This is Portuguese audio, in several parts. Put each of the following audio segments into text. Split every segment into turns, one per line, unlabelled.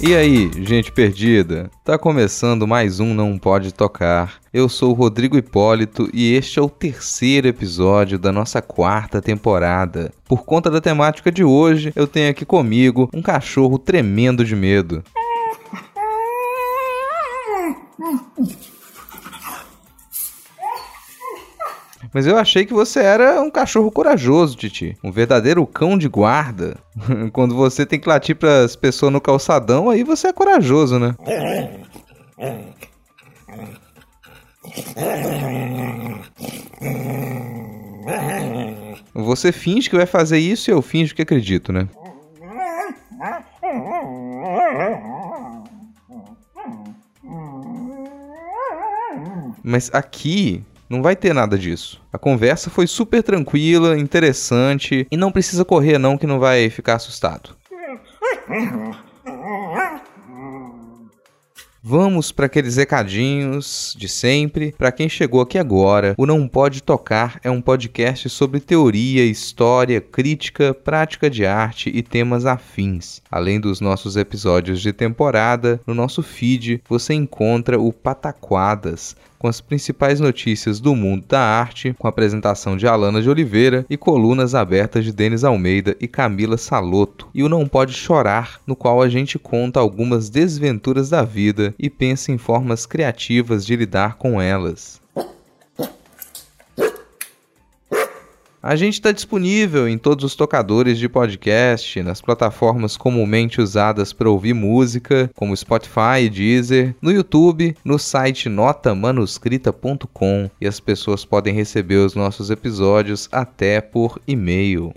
E aí, gente perdida? Tá começando mais um Não Pode Tocar. Eu sou o Rodrigo Hipólito e este é o terceiro episódio da nossa quarta temporada. Por conta da temática de hoje, eu tenho aqui comigo um cachorro tremendo de medo. Mas eu achei que você era um cachorro corajoso, Titi. Um verdadeiro cão de guarda. Quando você tem que latir para as pessoas no calçadão, aí você é corajoso, né? Você finge que vai fazer isso e eu finjo que acredito, né? Mas aqui não vai ter nada disso. A conversa foi super tranquila, interessante e não precisa correr não que não vai ficar assustado. Vamos para aqueles recadinhos de sempre. Para quem chegou aqui agora, o Não Pode Tocar é um podcast sobre teoria, história, crítica, prática de arte e temas afins. Além dos nossos episódios de temporada, no nosso feed você encontra o Pataquadas, com as principais notícias do mundo da arte, com a apresentação de Alana de Oliveira e colunas abertas de Denis Almeida e Camila Saloto, e o Não Pode Chorar, no qual a gente conta algumas desventuras da vida e pensa em formas criativas de lidar com elas. A gente está disponível em todos os tocadores de podcast, nas plataformas comumente usadas para ouvir música, como Spotify e Deezer, no YouTube, no site notamanuscrita.com e as pessoas podem receber os nossos episódios até por e-mail.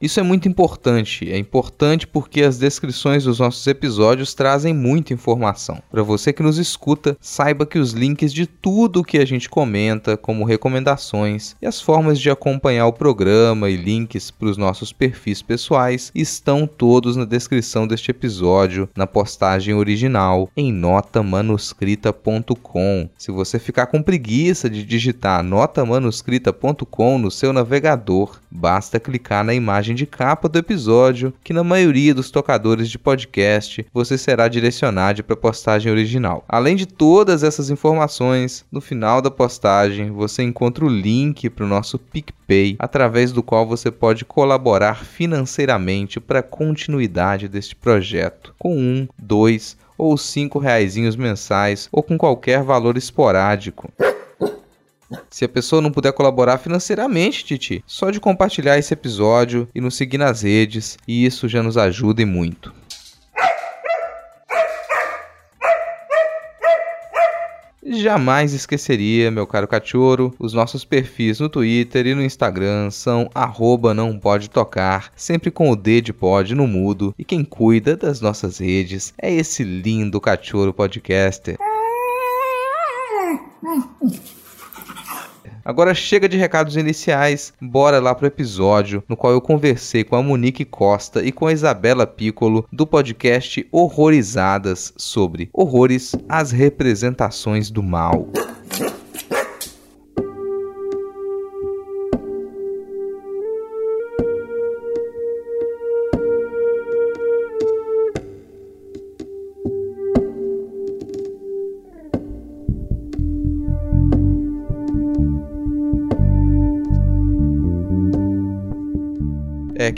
Isso é muito importante. É importante porque as descrições dos nossos episódios trazem muita informação. Para você que nos escuta, saiba que os links de tudo o que a gente comenta, como recomendações e as formas de acompanhar o programa e links para os nossos perfis pessoais, estão todos na descrição deste episódio, na postagem original em notamanuscrita.com. Se você ficar com preguiça de digitar notamanuscrita.com no seu navegador, basta clicar na imagem imagem de capa do episódio, que na maioria dos tocadores de podcast você será direcionado para a postagem original. Além de todas essas informações, no final da postagem você encontra o link para o nosso PicPay, através do qual você pode colaborar financeiramente para a continuidade deste projeto, com um, dois ou cinco reais mensais ou com qualquer valor esporádico. Se a pessoa não puder colaborar financeiramente, Titi, só de compartilhar esse episódio e nos seguir nas redes, e isso já nos ajuda e muito. Jamais esqueceria, meu caro cachorro, os nossos perfis no Twitter e no Instagram são arroba não pode tocar, sempre com o D de pod no mudo, e quem cuida das nossas redes é esse lindo cachorro podcaster. Agora chega de recados iniciais, bora lá pro episódio no qual eu conversei com a Monique Costa e com a Isabela Piccolo do podcast Horrorizadas sobre horrores, as representações do mal.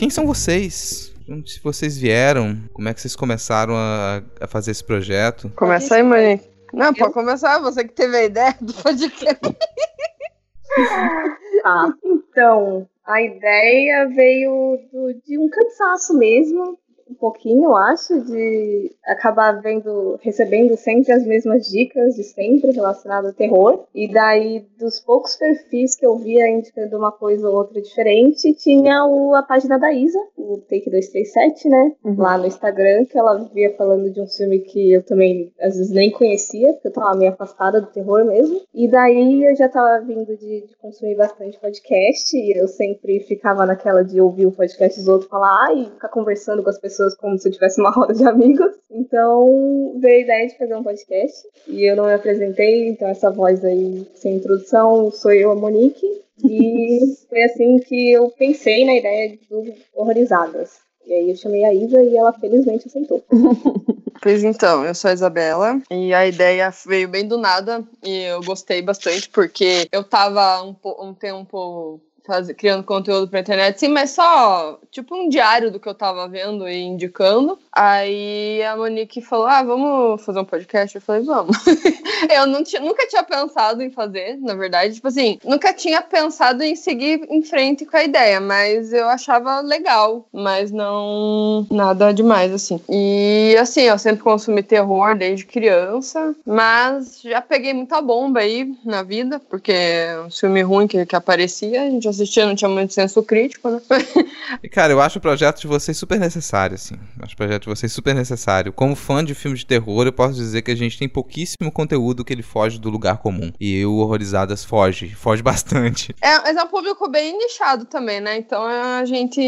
Quem são vocês? Se vocês vieram, como é que vocês começaram a, a fazer esse projeto?
Começa aí, Monique. Não, eu... pode começar, você que teve a ideia do podcast.
ah, então, a ideia veio do, de um cansaço mesmo, pouquinho, eu acho, de acabar vendo, recebendo sempre as mesmas dicas de sempre relacionadas a terror. E daí, dos poucos perfis que eu via indicando uma coisa ou outra diferente, tinha o, a página da Isa, o Take 237, né? Uhum. Lá no Instagram, que ela via falando de um filme que eu também, às vezes, nem conhecia, porque eu tava meio afastada do terror mesmo. E daí eu já tava vindo de, de consumir bastante podcast, e eu sempre ficava naquela de ouvir o podcast dos outros falar, e ficar conversando com as pessoas como se eu tivesse uma roda de amigos. Então veio a ideia de fazer um podcast. E eu não me apresentei, então essa voz aí sem introdução sou eu, a Monique. E foi assim que eu pensei na ideia do Horrorizadas. E aí eu chamei a Isa e ela felizmente aceitou.
Pois então, eu sou a Isabela e a ideia veio bem do nada e eu gostei bastante porque eu tava um, um tempo faz, criando conteúdo pra internet, sim, mas só tipo um diário do que eu tava vendo e indicando. Aí a Monique falou: Ah, vamos fazer um podcast? Eu falei, vamos. eu não tinha, nunca tinha pensado em fazer, na verdade. Tipo assim, nunca tinha pensado em seguir em frente com a ideia, mas eu achava legal, mas não nada demais, assim. E assim, eu sempre consumi terror desde criança, mas já peguei muita bomba aí na vida, porque é um filme ruim que, que aparecia, a gente assistia, não tinha muito senso crítico, né?
e cara, eu acho o projeto de vocês super necessário, assim. Eu acho o projeto de vocês super necessário. Como fã de filmes de terror, eu posso dizer que a gente tem pouquíssimo conteúdo que ele foge do lugar comum. E o Horrorizadas foge, foge bastante.
É, mas é um público bem nichado também, né? Então a gente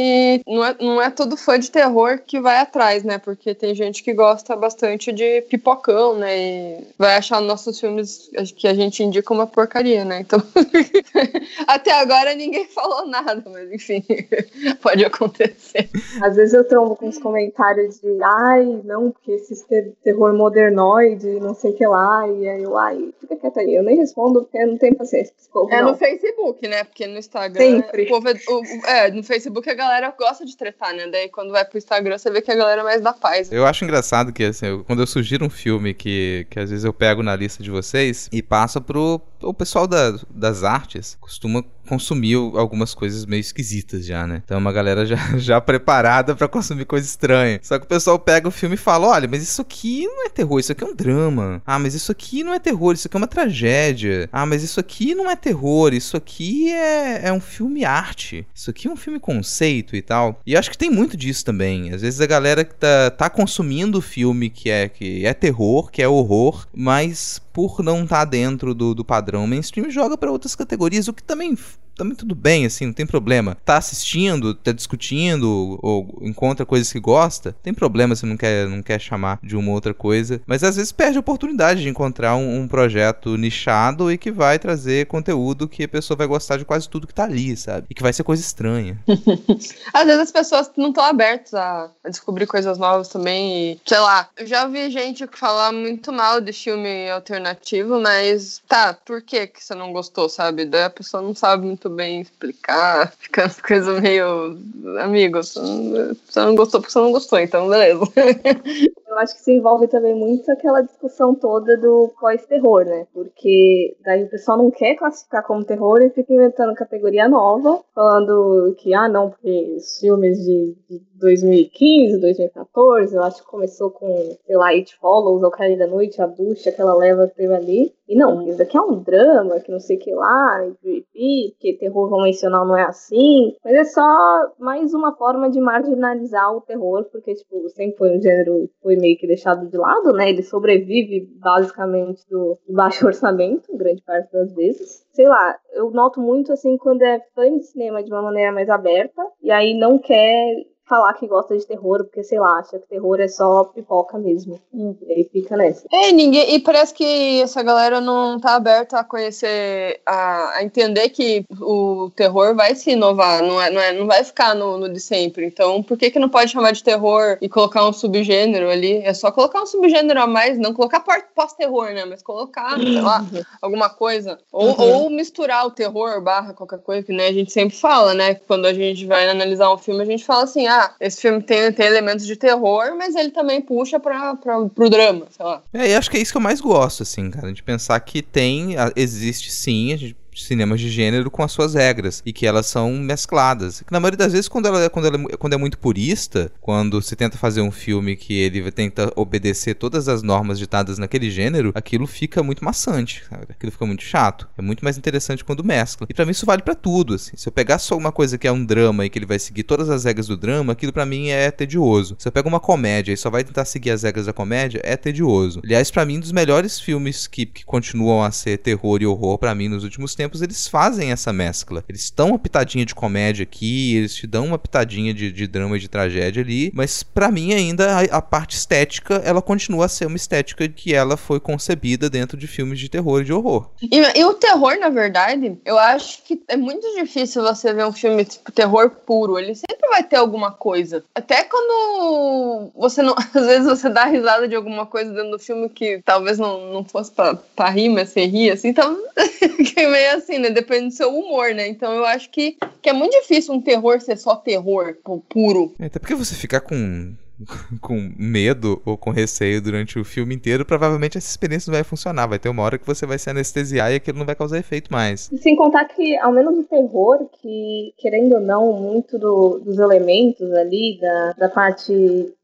não é, não é todo fã de terror que vai atrás, né? Porque tem gente que gosta bastante de pipocão, né? E vai achar nossos filmes que a gente indica uma porcaria, né? Então até agora ninguém falou nada, mas enfim, pode acontecer.
Às vezes eu trombo com os comentários de ai, não, porque esse terror modernoide, não sei o que lá, e aí eu, ai, fica quieta aí. Eu nem respondo porque eu não tenho paciência
povo, É não. no Facebook, né? Porque no Instagram. Sempre. Povo, é, o, é, no Facebook a galera gosta de tretar, né? Daí quando vai pro Instagram você vê que a galera é mais da paz.
Eu acho engraçado que, assim, eu, quando eu sugiro um filme que, que às vezes eu pego na lista de vocês e passa pro o pessoal da, das artes, costuma consumir algumas coisas meio esquisitas já, né? Então é uma galera já, já preparada para consumir coisa estranha. Só que o pessoal pega o filme e fala: olha, mas isso aqui não é terror, isso aqui é um drama. Ah, mas isso aqui não é terror, isso aqui é uma tragédia. Ah, mas isso aqui não é terror, isso aqui é, é um filme arte. Isso aqui é um filme conceito e tal. E acho que tem muito disso também. Às vezes a galera que tá, tá consumindo o filme que é, que é terror, que é horror, mas por não estar tá dentro do, do padrão mainstream, joga para outras categorias, o que também life. Também tudo bem, assim, não tem problema. Tá assistindo, tá discutindo, ou encontra coisas que gosta, tem problema se não quer, não quer chamar de uma outra coisa. Mas às vezes perde a oportunidade de encontrar um, um, projeto nichado e que vai trazer conteúdo que a pessoa vai gostar de quase tudo que tá ali, sabe? E que vai ser coisa estranha.
às vezes as pessoas não estão abertas a, descobrir coisas novas também. E, sei lá, eu já vi gente falar muito mal de filme alternativo, mas tá, por que, que você não gostou, sabe? Daí a pessoa não sabe muito bem explicar, fica as coisas meio. Amigo, você não, você não gostou porque você não gostou, então beleza.
Eu acho que se envolve também muito aquela discussão toda do pós-terror, né? Porque daí o pessoal não quer classificar como terror e fica inventando categoria nova, falando que, ah, não, porque os filmes de, de 2015, 2014, eu acho que começou com, sei lá, It Follows, ou Cair da Noite, a ducha que ela leva teve ali. E não, isso aqui é um drama, que não sei o que lá, que terror convencional não é assim. Mas é só mais uma forma de marginalizar o terror, porque, tipo, sempre foi um gênero, foi meio que deixado de lado, né? Ele sobrevive basicamente do baixo orçamento, grande parte das vezes. Sei lá, eu noto muito assim quando é fã de cinema de uma maneira mais aberta, e aí não quer falar que gosta de terror, porque, sei lá, acha que terror é só pipoca mesmo. Hum. E aí fica nessa.
É, ninguém. E parece que essa galera não tá aberta a conhecer, a, a entender que o terror vai se inovar, não, é, não, é, não vai ficar no, no de sempre. Então, por que, que não pode chamar de terror e colocar um subgênero ali? É só colocar um subgênero a mais, não colocar pós-terror, né? Mas colocar, sei lá, alguma coisa. Ou, uhum. ou misturar o terror barra qualquer coisa, que né, a gente sempre fala, né? Quando a gente vai analisar um filme, a gente fala assim, ah, esse filme tem, tem elementos de terror, mas ele também puxa pra, pra, pro drama, sei lá.
É, e acho que é isso que eu mais gosto, assim, cara, de pensar que tem, existe sim, a gente cinemas de gênero com as suas regras e que elas são mescladas. Na maioria das vezes, quando, ela, quando, ela, quando é muito purista, quando se tenta fazer um filme que ele tenta obedecer todas as normas ditadas naquele gênero, aquilo fica muito maçante, sabe? aquilo fica muito chato. É muito mais interessante quando mescla. E para mim isso vale para tudo. Assim. Se eu pegar só uma coisa que é um drama e que ele vai seguir todas as regras do drama, aquilo para mim é tedioso. Se eu pego uma comédia e só vai tentar seguir as regras da comédia, é tedioso. Aliás, para mim, um dos melhores filmes que, que continuam a ser terror e horror para mim nos últimos tempos, eles fazem essa mescla. Eles estão uma pitadinha de comédia aqui, eles te dão uma pitadinha de, de drama e de tragédia ali, mas para mim ainda a, a, parte estética, ela continua a ser uma estética que ela foi concebida dentro de filmes de terror e de horror.
E, e o terror, na verdade, eu acho que é muito difícil você ver um filme tipo terror puro. Ele sempre vai ter alguma coisa. Até quando você não. Às vezes você dá risada de alguma coisa dentro do filme que talvez não, não fosse pra, pra rir, mas você ri, assim, então. que assim, né? Depende do seu humor, né? Então eu acho que, que é muito difícil um terror ser só terror puro.
É, até porque você ficar com com medo ou com receio durante o filme inteiro, provavelmente essa experiência não vai funcionar. Vai ter uma hora que você vai se anestesiar e aquilo não vai causar efeito mais.
Sem contar que, ao menos o terror, que querendo ou não, muito do, dos elementos ali, da, da parte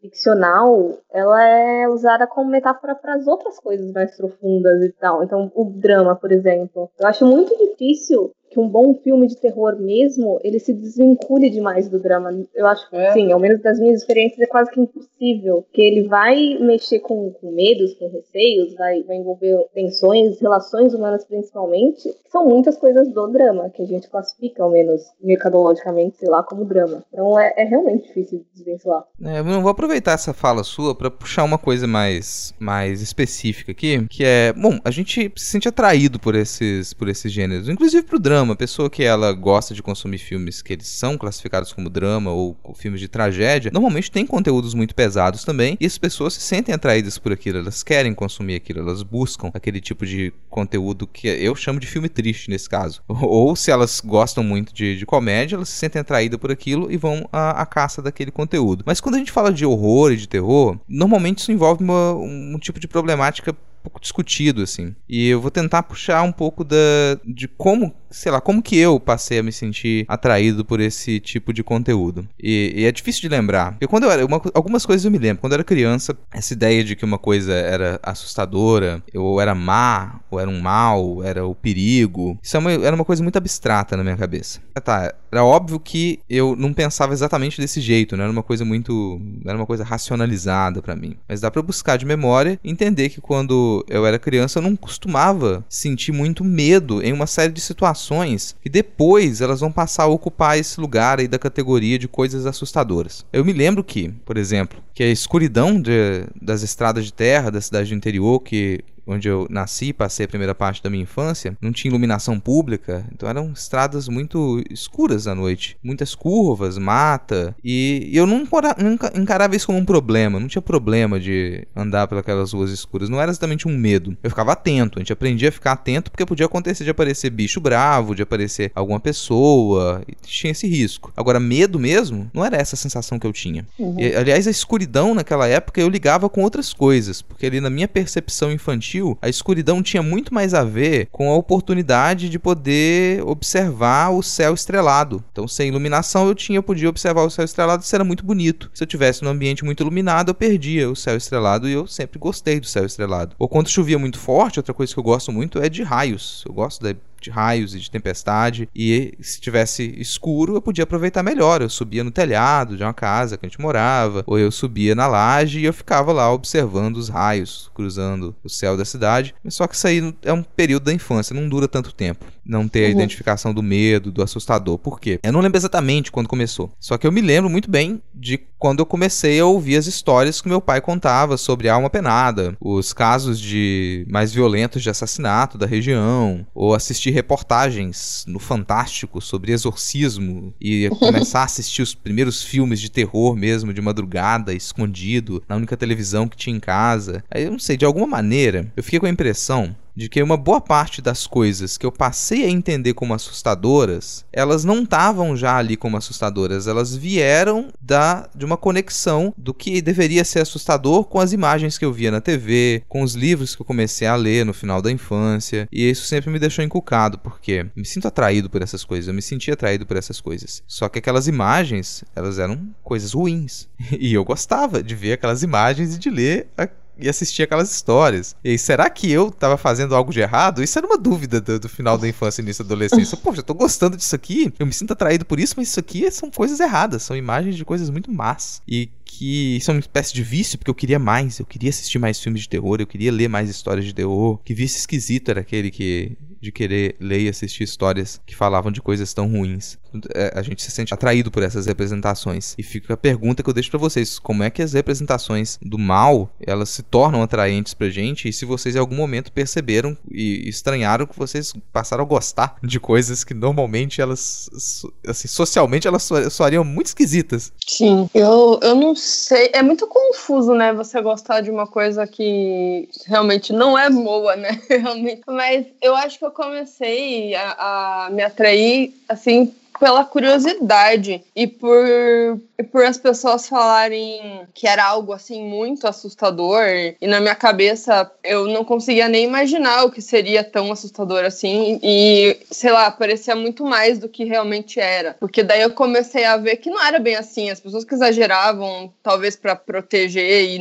ficcional, ela é usada como metáfora para as outras coisas mais profundas e tal. Então, o drama, por exemplo. Eu acho muito difícil que um bom filme de terror mesmo, ele se desvincule demais do drama. Eu acho que, é. sim, ao menos das minhas experiências, é quase que impossível. Que ele vai mexer com, com medos, com receios, vai, vai envolver tensões, relações humanas principalmente, que são muitas coisas do drama, que a gente classifica, ao menos mercadologicamente, sei lá, como drama. Então é, é realmente difícil de desvencilhar.
É, eu vou aproveitar essa fala sua para puxar uma coisa mais, mais específica aqui, que é, bom, a gente se sente atraído por esses, por esses gêneros, inclusive pro drama drama, pessoa que ela gosta de consumir filmes que eles são classificados como drama ou filmes de tragédia, normalmente tem conteúdos muito pesados também, e as pessoas se sentem atraídas por aquilo, elas querem consumir aquilo, elas buscam aquele tipo de conteúdo que eu chamo de filme triste nesse caso. Ou se elas gostam muito de, de comédia, elas se sentem atraídas por aquilo e vão à, à, caça daquele conteúdo. Mas quando a gente fala de horror e de terror, normalmente isso envolve uma, um tipo de problemática pouco discutido, assim. E eu vou tentar puxar um pouco da, de como, sei lá, como que eu passei a me sentir atraído por esse tipo de conteúdo. E, e é difícil de lembrar. Porque quando eu era. Uma, algumas coisas eu me lembro. Quando eu era criança, essa ideia de que uma coisa era assustadora, ou era má, ou era um mal, era o perigo. Isso é uma, era uma coisa muito abstrata na minha cabeça. Ah, tá, era óbvio que eu não pensava exatamente desse jeito, não era uma coisa muito. Era uma coisa racionalizada para mim. Mas dá para buscar de memória e entender que quando eu era criança, eu não costumava sentir muito medo em uma série de situações que depois elas vão passar a ocupar esse lugar aí da categoria de coisas assustadoras. Eu me lembro que, por exemplo, que a escuridão de, das estradas de terra da cidade do interior, que onde eu nasci, passei a primeira parte da minha infância, não tinha iluminação pública, então eram estradas muito escuras à noite, muitas curvas, mata, e, eu não nunca encarava isso como um problema, não tinha problema de andar pelas ruas escuras, não era exatamente um medo. Eu ficava atento, a gente aprendia a ficar atento porque podia acontecer de aparecer bicho bravo, de aparecer alguma pessoa, e tinha esse risco. Agora, medo mesmo, não era essa a sensação que eu tinha. Uhum. E, aliás, a escuridão naquela época eu ligava com outras coisas, porque ali na minha percepção infantil a escuridão tinha muito mais a ver com a oportunidade de poder observar o céu estrelado. Então, sem iluminação, eu tinha, eu podia observar o céu estrelado, isso era muito bonito. Se eu tivesse num ambiente muito iluminado, eu perdia o céu estrelado e eu sempre gostei do céu estrelado. Ou quando chovia muito forte, outra coisa que eu gosto muito é de raios. Eu gosto da de raios e de tempestade. E se tivesse escuro, eu podia aproveitar melhor. Eu subia no telhado de uma casa que a gente morava, ou eu subia na laje e eu ficava lá observando os raios cruzando o céu da cidade. Só que isso aí é um período da infância, não dura tanto tempo. Não ter a uhum. identificação do medo, do assustador. Por quê? Eu não lembro exatamente quando começou. Só que eu me lembro muito bem de quando eu comecei a ouvir as histórias que meu pai contava sobre a alma penada, os casos de mais violentos de assassinato da região, ou assistir assistir reportagens no Fantástico sobre exorcismo e começar a assistir os primeiros filmes de terror mesmo, de madrugada, escondido, na única televisão que tinha em casa. Aí eu não sei, de alguma maneira, eu fiquei com a impressão de que uma boa parte das coisas que eu passei a entender como assustadoras, elas não estavam já ali como assustadoras, elas vieram da de uma conexão do que deveria ser assustador com as imagens que eu via na TV, com os livros que eu comecei a ler no final da infância, e isso sempre me deixou encucado, porque me sinto atraído por essas coisas, eu me sentia atraído por essas coisas. Só que aquelas imagens, elas eram coisas ruins, e eu gostava de ver aquelas imagens e de ler a e assistir aquelas histórias. E aí, será que eu tava fazendo algo de errado? Isso era uma dúvida do, do final da infância e início da adolescência. Poxa, eu tô gostando disso aqui, eu me sinto atraído por isso, mas isso aqui são coisas erradas, são imagens de coisas muito más. E que isso é uma espécie de vício, porque eu queria mais, eu queria assistir mais filmes de terror, eu queria ler mais histórias de terror. Que vício esquisito era aquele que de querer ler e assistir histórias que falavam de coisas tão ruins. É, a gente se sente atraído por essas representações. E fica a pergunta que eu deixo para vocês: como é que as representações do mal elas se tornam atraentes pra gente? E se vocês em algum momento perceberam e estranharam que vocês passaram a gostar de coisas que normalmente elas, assim, socialmente elas soariam muito esquisitas.
Sim, eu, eu não sei. É muito confuso, né? Você gostar de uma coisa que realmente não é boa, né? Realmente. Mas eu acho que eu comecei a, a me atrair, assim, pela curiosidade e por, e por as pessoas falarem que era algo assim muito assustador. E na minha cabeça eu não conseguia nem imaginar o que seria tão assustador assim. E sei lá parecia muito mais do que realmente era. Porque daí eu comecei a ver que não era bem assim. As pessoas que exageravam talvez para proteger e,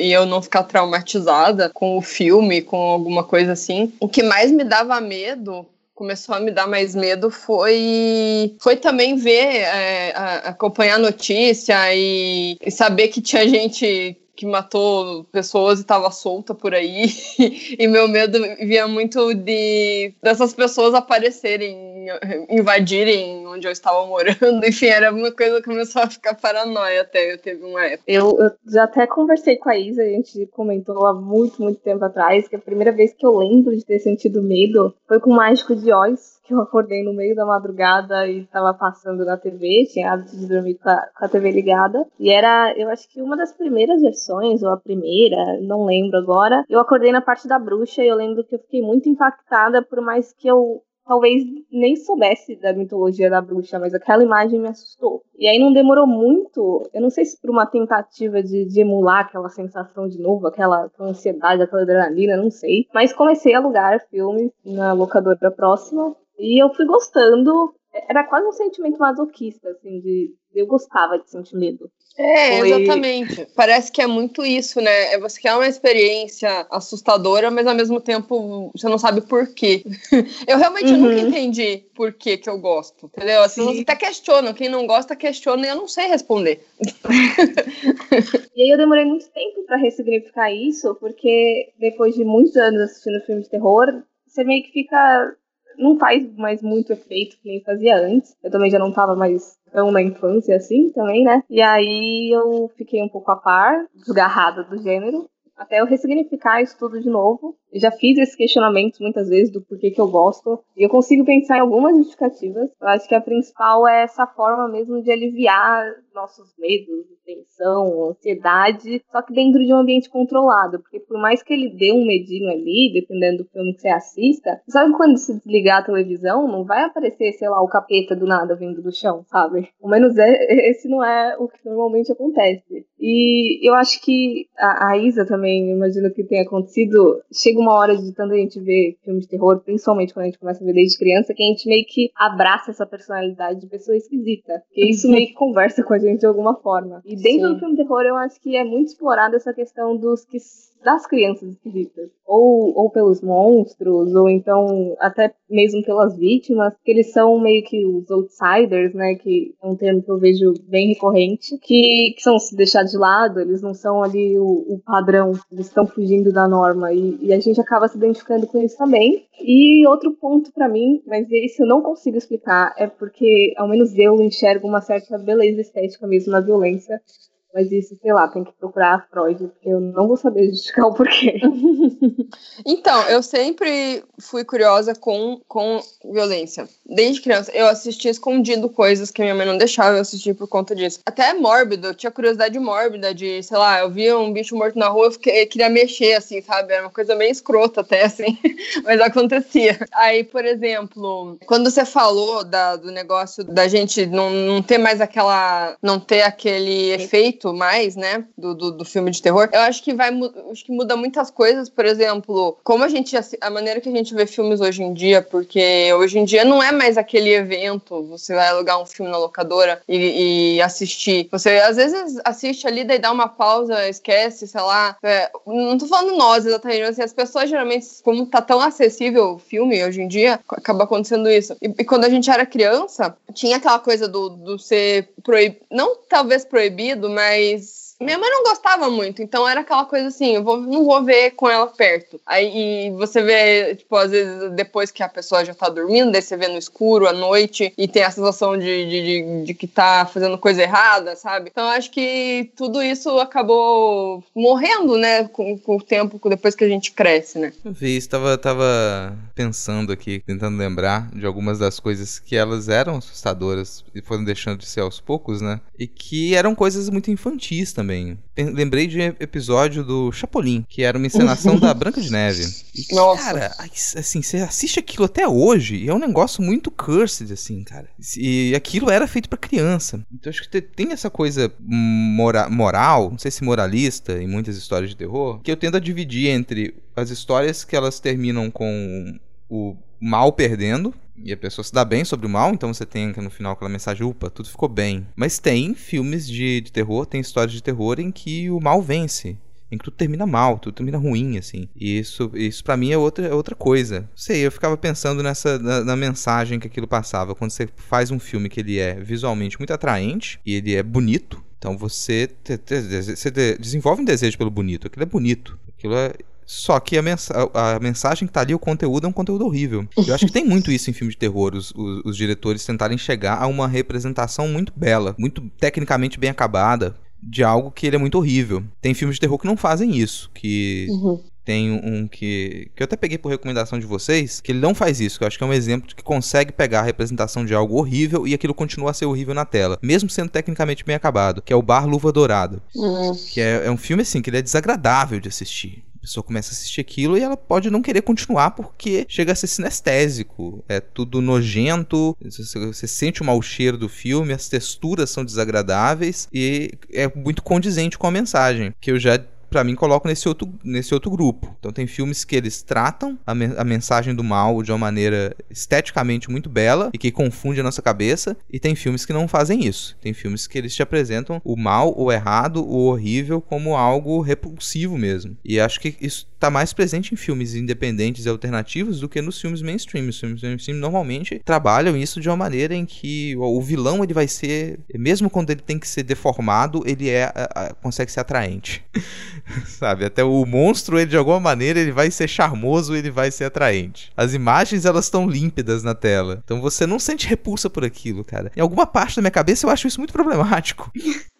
e eu não ficar traumatizada com o filme com alguma coisa assim. O que mais me dava medo começou a me dar mais medo foi foi também ver é, acompanhar a notícia e, e saber que tinha gente que matou pessoas e estava solta por aí. e meu medo via muito de dessas pessoas aparecerem, invadirem onde eu estava morando. Enfim, era uma coisa que começou a ficar paranoia até eu teve uma época.
Eu, eu já até conversei com a Isa, a gente comentou há muito, muito tempo atrás, que a primeira vez que eu lembro de ter sentido medo foi com o Mágico de Oz que eu acordei no meio da madrugada e estava passando na TV, tinha hábito de dormir com a, com a, TV ligada. E era, eu acho que uma das primeiras versões, ou a primeira, não lembro agora. Eu acordei na parte da bruxa e eu lembro que eu fiquei muito impactada, por mais que eu talvez nem soubesse da mitologia da bruxa, mas aquela imagem me assustou. E aí não demorou muito, eu não sei se por uma tentativa de, de emular aquela sensação de novo, aquela ansiedade, aquela adrenalina, não sei. Mas comecei a alugar filmes na locadora próxima e eu fui gostando. Era quase um sentimento masoquista, assim, de eu gostava de sentir medo.
É, Foi... exatamente. Parece que é muito isso, né? É você quer uma experiência assustadora, mas ao mesmo tempo você não sabe por quê. Eu realmente uhum. nunca entendi por que que eu gosto, entendeu? Assim, você até questiona, quem não gosta questiona e eu não sei responder.
e aí eu demorei muito tempo para ressignificar isso, porque depois de muitos anos assistindo filmes de terror, você meio que fica não faz mais muito efeito que nem fazia antes. Eu também já não tava mais tão na infância assim também, né? E aí eu fiquei um pouco a par, desgarrada do gênero, até eu ressignificar isso tudo de novo. Eu já fiz esse questionamento muitas vezes do porquê que eu gosto. E eu consigo pensar em algumas justificativas. Eu acho que a principal é essa forma mesmo de aliviar nossos medos, tensão, ansiedade, só que dentro de um ambiente controlado. Porque por mais que ele dê um medinho ali, dependendo do filme que você assista, sabe quando se desligar a televisão, não vai aparecer, sei lá, o capeta do nada vindo do chão, sabe? Ao menos é, esse não é o que normalmente acontece. E eu acho que a, a Isa também, imagino que tenha acontecido, chega uma hora de tanto a gente ver filmes de terror, principalmente quando a gente começa a ver desde criança, que a gente meio que abraça essa personalidade de pessoa esquisita. Porque isso meio que conversa com a gente de alguma forma. E dentro Sim. do filme de terror, eu acho que é muito explorada essa questão dos que das crianças esquisitas. Ou, ou pelos monstros, ou então até mesmo pelas vítimas, que eles são meio que os outsiders, né? Que é um termo que eu vejo bem recorrente, que, que são deixados de lado, eles não são ali o, o padrão, eles estão fugindo da norma. E, e, a gente acaba se identificando com isso também. E outro ponto para mim, mas esse eu não consigo explicar, é porque, ao menos eu enxergo uma certa beleza estética mesmo na violência Mas isso, sei lá, tem que procurar Freud, porque eu não vou saber justificar o porquê.
então, eu sempre fui curiosa com, com violência. Desde criança, eu assistia escondido coisas que minha mãe não deixava eu assistir por conta disso. Até mórbido, eu tinha curiosidade mórbida de, sei lá, eu via um bicho morto na rua, eu, fiquei, eu queria mexer, assim, sabe? Era uma coisa meio escrota até, assim, mas acontecia. Aí, por exemplo, quando você falou da, do negócio da gente não, não ter mais aquela. não ter aquele efeito mais, né? Do, do, do filme de terror, eu acho que vai. Acho que muda muitas coisas, por exemplo, como a gente. a maneira que a gente vê filmes hoje em dia, porque hoje em dia não é mais aquele evento, você vai alugar um filme na locadora e, e assistir. Você às vezes assiste ali, daí dá uma pausa, esquece, sei lá. É, não tô falando nós exatamente, mas assim, as pessoas geralmente, como tá tão acessível o filme hoje em dia, acaba acontecendo isso. E, e quando a gente era criança, tinha aquela coisa do, do ser proibido, não talvez proibido, mas guys. Minha mãe não gostava muito, então era aquela coisa assim, eu vou, não vou ver com ela perto. Aí você vê, tipo, às vezes depois que a pessoa já tá dormindo, daí você vê no escuro à noite e tem a sensação de, de, de, de que tá fazendo coisa errada, sabe? Então acho que tudo isso acabou morrendo, né, com, com o tempo, depois que a gente cresce, né?
Eu vi, estava tava pensando aqui, tentando lembrar de algumas das coisas que elas eram assustadoras e foram deixando de ser aos poucos, né? E que eram coisas muito infantis também também. Lembrei de um episódio do Chapolin, que era uma encenação da Branca de Neve. Nossa. Cara, assim, você assiste aquilo até hoje e é um negócio muito cursed, assim, cara. E aquilo era feito para criança. Então acho que tem essa coisa mora moral, não sei se moralista, em muitas histórias de terror, que eu tendo a dividir entre as histórias que elas terminam com o mal perdendo, e a pessoa se dá bem sobre o mal, então você tem no final aquela mensagem, upa, tudo ficou bem. Mas tem filmes de, de terror, tem histórias de terror em que o mal vence em que tudo termina mal, tudo termina ruim, assim. E isso, isso para mim é outra, é outra coisa. Sei, eu ficava pensando nessa na, na, mensagem que aquilo passava. Quando você faz um filme que ele é visualmente muito atraente e ele é bonito, então você, te, te, você desenvolve um desejo pelo bonito. Aquilo é bonito. Aquilo é só que a, mens a, mensagem que tá ali, o conteúdo, é um conteúdo horrível. Eu acho que tem muito isso em filmes de terror, os, os, os diretores tentarem chegar a uma representação muito bela, muito tecnicamente bem acabada, de algo que ele é muito horrível. Tem filmes de terror que não fazem isso, que uhum. Tem um que, que eu até peguei por recomendação de vocês, que ele não faz isso, que eu acho que é um exemplo de que consegue pegar a representação de algo horrível e aquilo continua a ser horrível na tela, mesmo sendo tecnicamente bem acabado, que é o Bar Luva Dourada. Uhum. Que é, é um filme assim, que ele é desagradável de assistir pessoa começa a assistir aquilo e ela pode não querer continuar porque chega a ser sinestésico. É tudo nojento, você, sente o mau cheiro do filme, as texturas são desagradáveis e é muito condizente com a mensagem. Que eu já para mim, coloco nesse outro, nesse outro grupo. Então, tem filmes que eles tratam a, a, mensagem do mal de uma maneira esteticamente muito bela e que confunde a nossa cabeça, e tem filmes que não fazem isso. Tem filmes que eles te apresentam o mal, o errado, o horrível como algo repulsivo mesmo. E acho que isso tá mais presente em filmes independentes e alternativos do que nos filmes mainstream. Os filmes mainstream normalmente trabalham isso de uma maneira em que o vilão ele vai ser, mesmo quando ele tem que ser deformado, ele é consegue ser atraente. Sabe? Até o monstro, ele de alguma maneira, ele vai ser charmoso, ele vai ser atraente. As imagens, elas estão límpidas na tela. Então você não sente repulsa por aquilo, cara. Em alguma parte da minha cabeça eu acho isso muito problemático.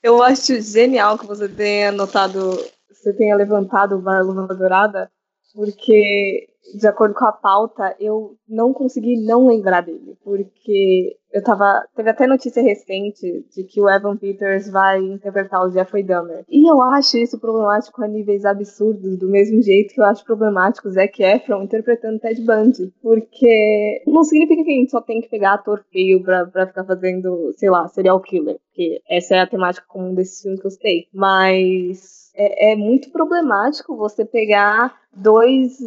Eu acho genial que você tenha notado, você tenha levantado o Barluva Dourada, porque de acordo com a pauta, eu não consegui não lembrar dele, porque eu tava. Teve até notícia recente de que o Evan Peters vai interpretar o Jeffrey Dahmer. E eu acho isso problemático a níveis absurdos, do mesmo jeito que eu acho problemático o Zac Efron interpretando Ted Bundy. Porque não significa que a gente só tem que pegar ator feio pra, pra ficar fazendo, sei lá, serial killer. Porque essa é a temática comum desses filmes que eu citei. Mas é, é muito problemático você pegar dois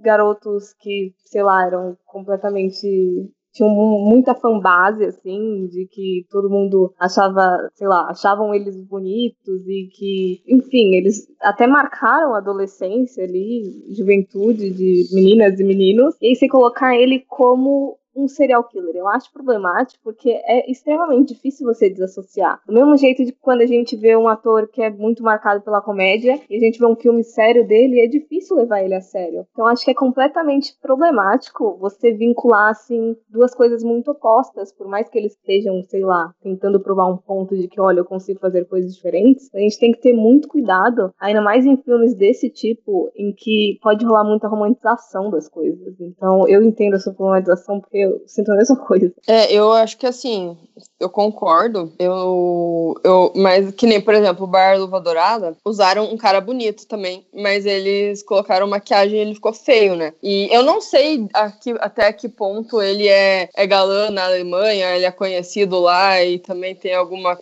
garotos que, sei lá, eram completamente tinham muita fanbase, assim, de que todo mundo achava, sei lá, achavam eles bonitos e que, enfim, eles até marcaram a adolescência ali, juventude de meninas e meninos, e aí você colocar ele como um serial killer. Eu acho problemático porque é extremamente difícil você desassociar. Do mesmo jeito de quando a gente vê um ator que é muito marcado pela comédia e a gente vê um filme sério dele, é difícil levar ele a sério. Então acho que é completamente problemático você vincular assim duas coisas muito opostas, por mais que eles estejam, sei lá, tentando provar um ponto de que, olha, eu consigo fazer coisas diferentes. A gente tem que ter muito cuidado, ainda mais em filmes desse tipo, em que pode rolar muita romantização das coisas. Então eu entendo essa romantização porque eu sinto a mesma coisa.
É, eu acho que assim, eu concordo. Eu, eu, mas que nem, por exemplo, o Bar Luva Dourada, usaram um cara bonito também, mas eles colocaram maquiagem e ele ficou feio, né? E eu não sei até que ponto ele é, é galã na Alemanha, ele é conhecido lá e também tem alguma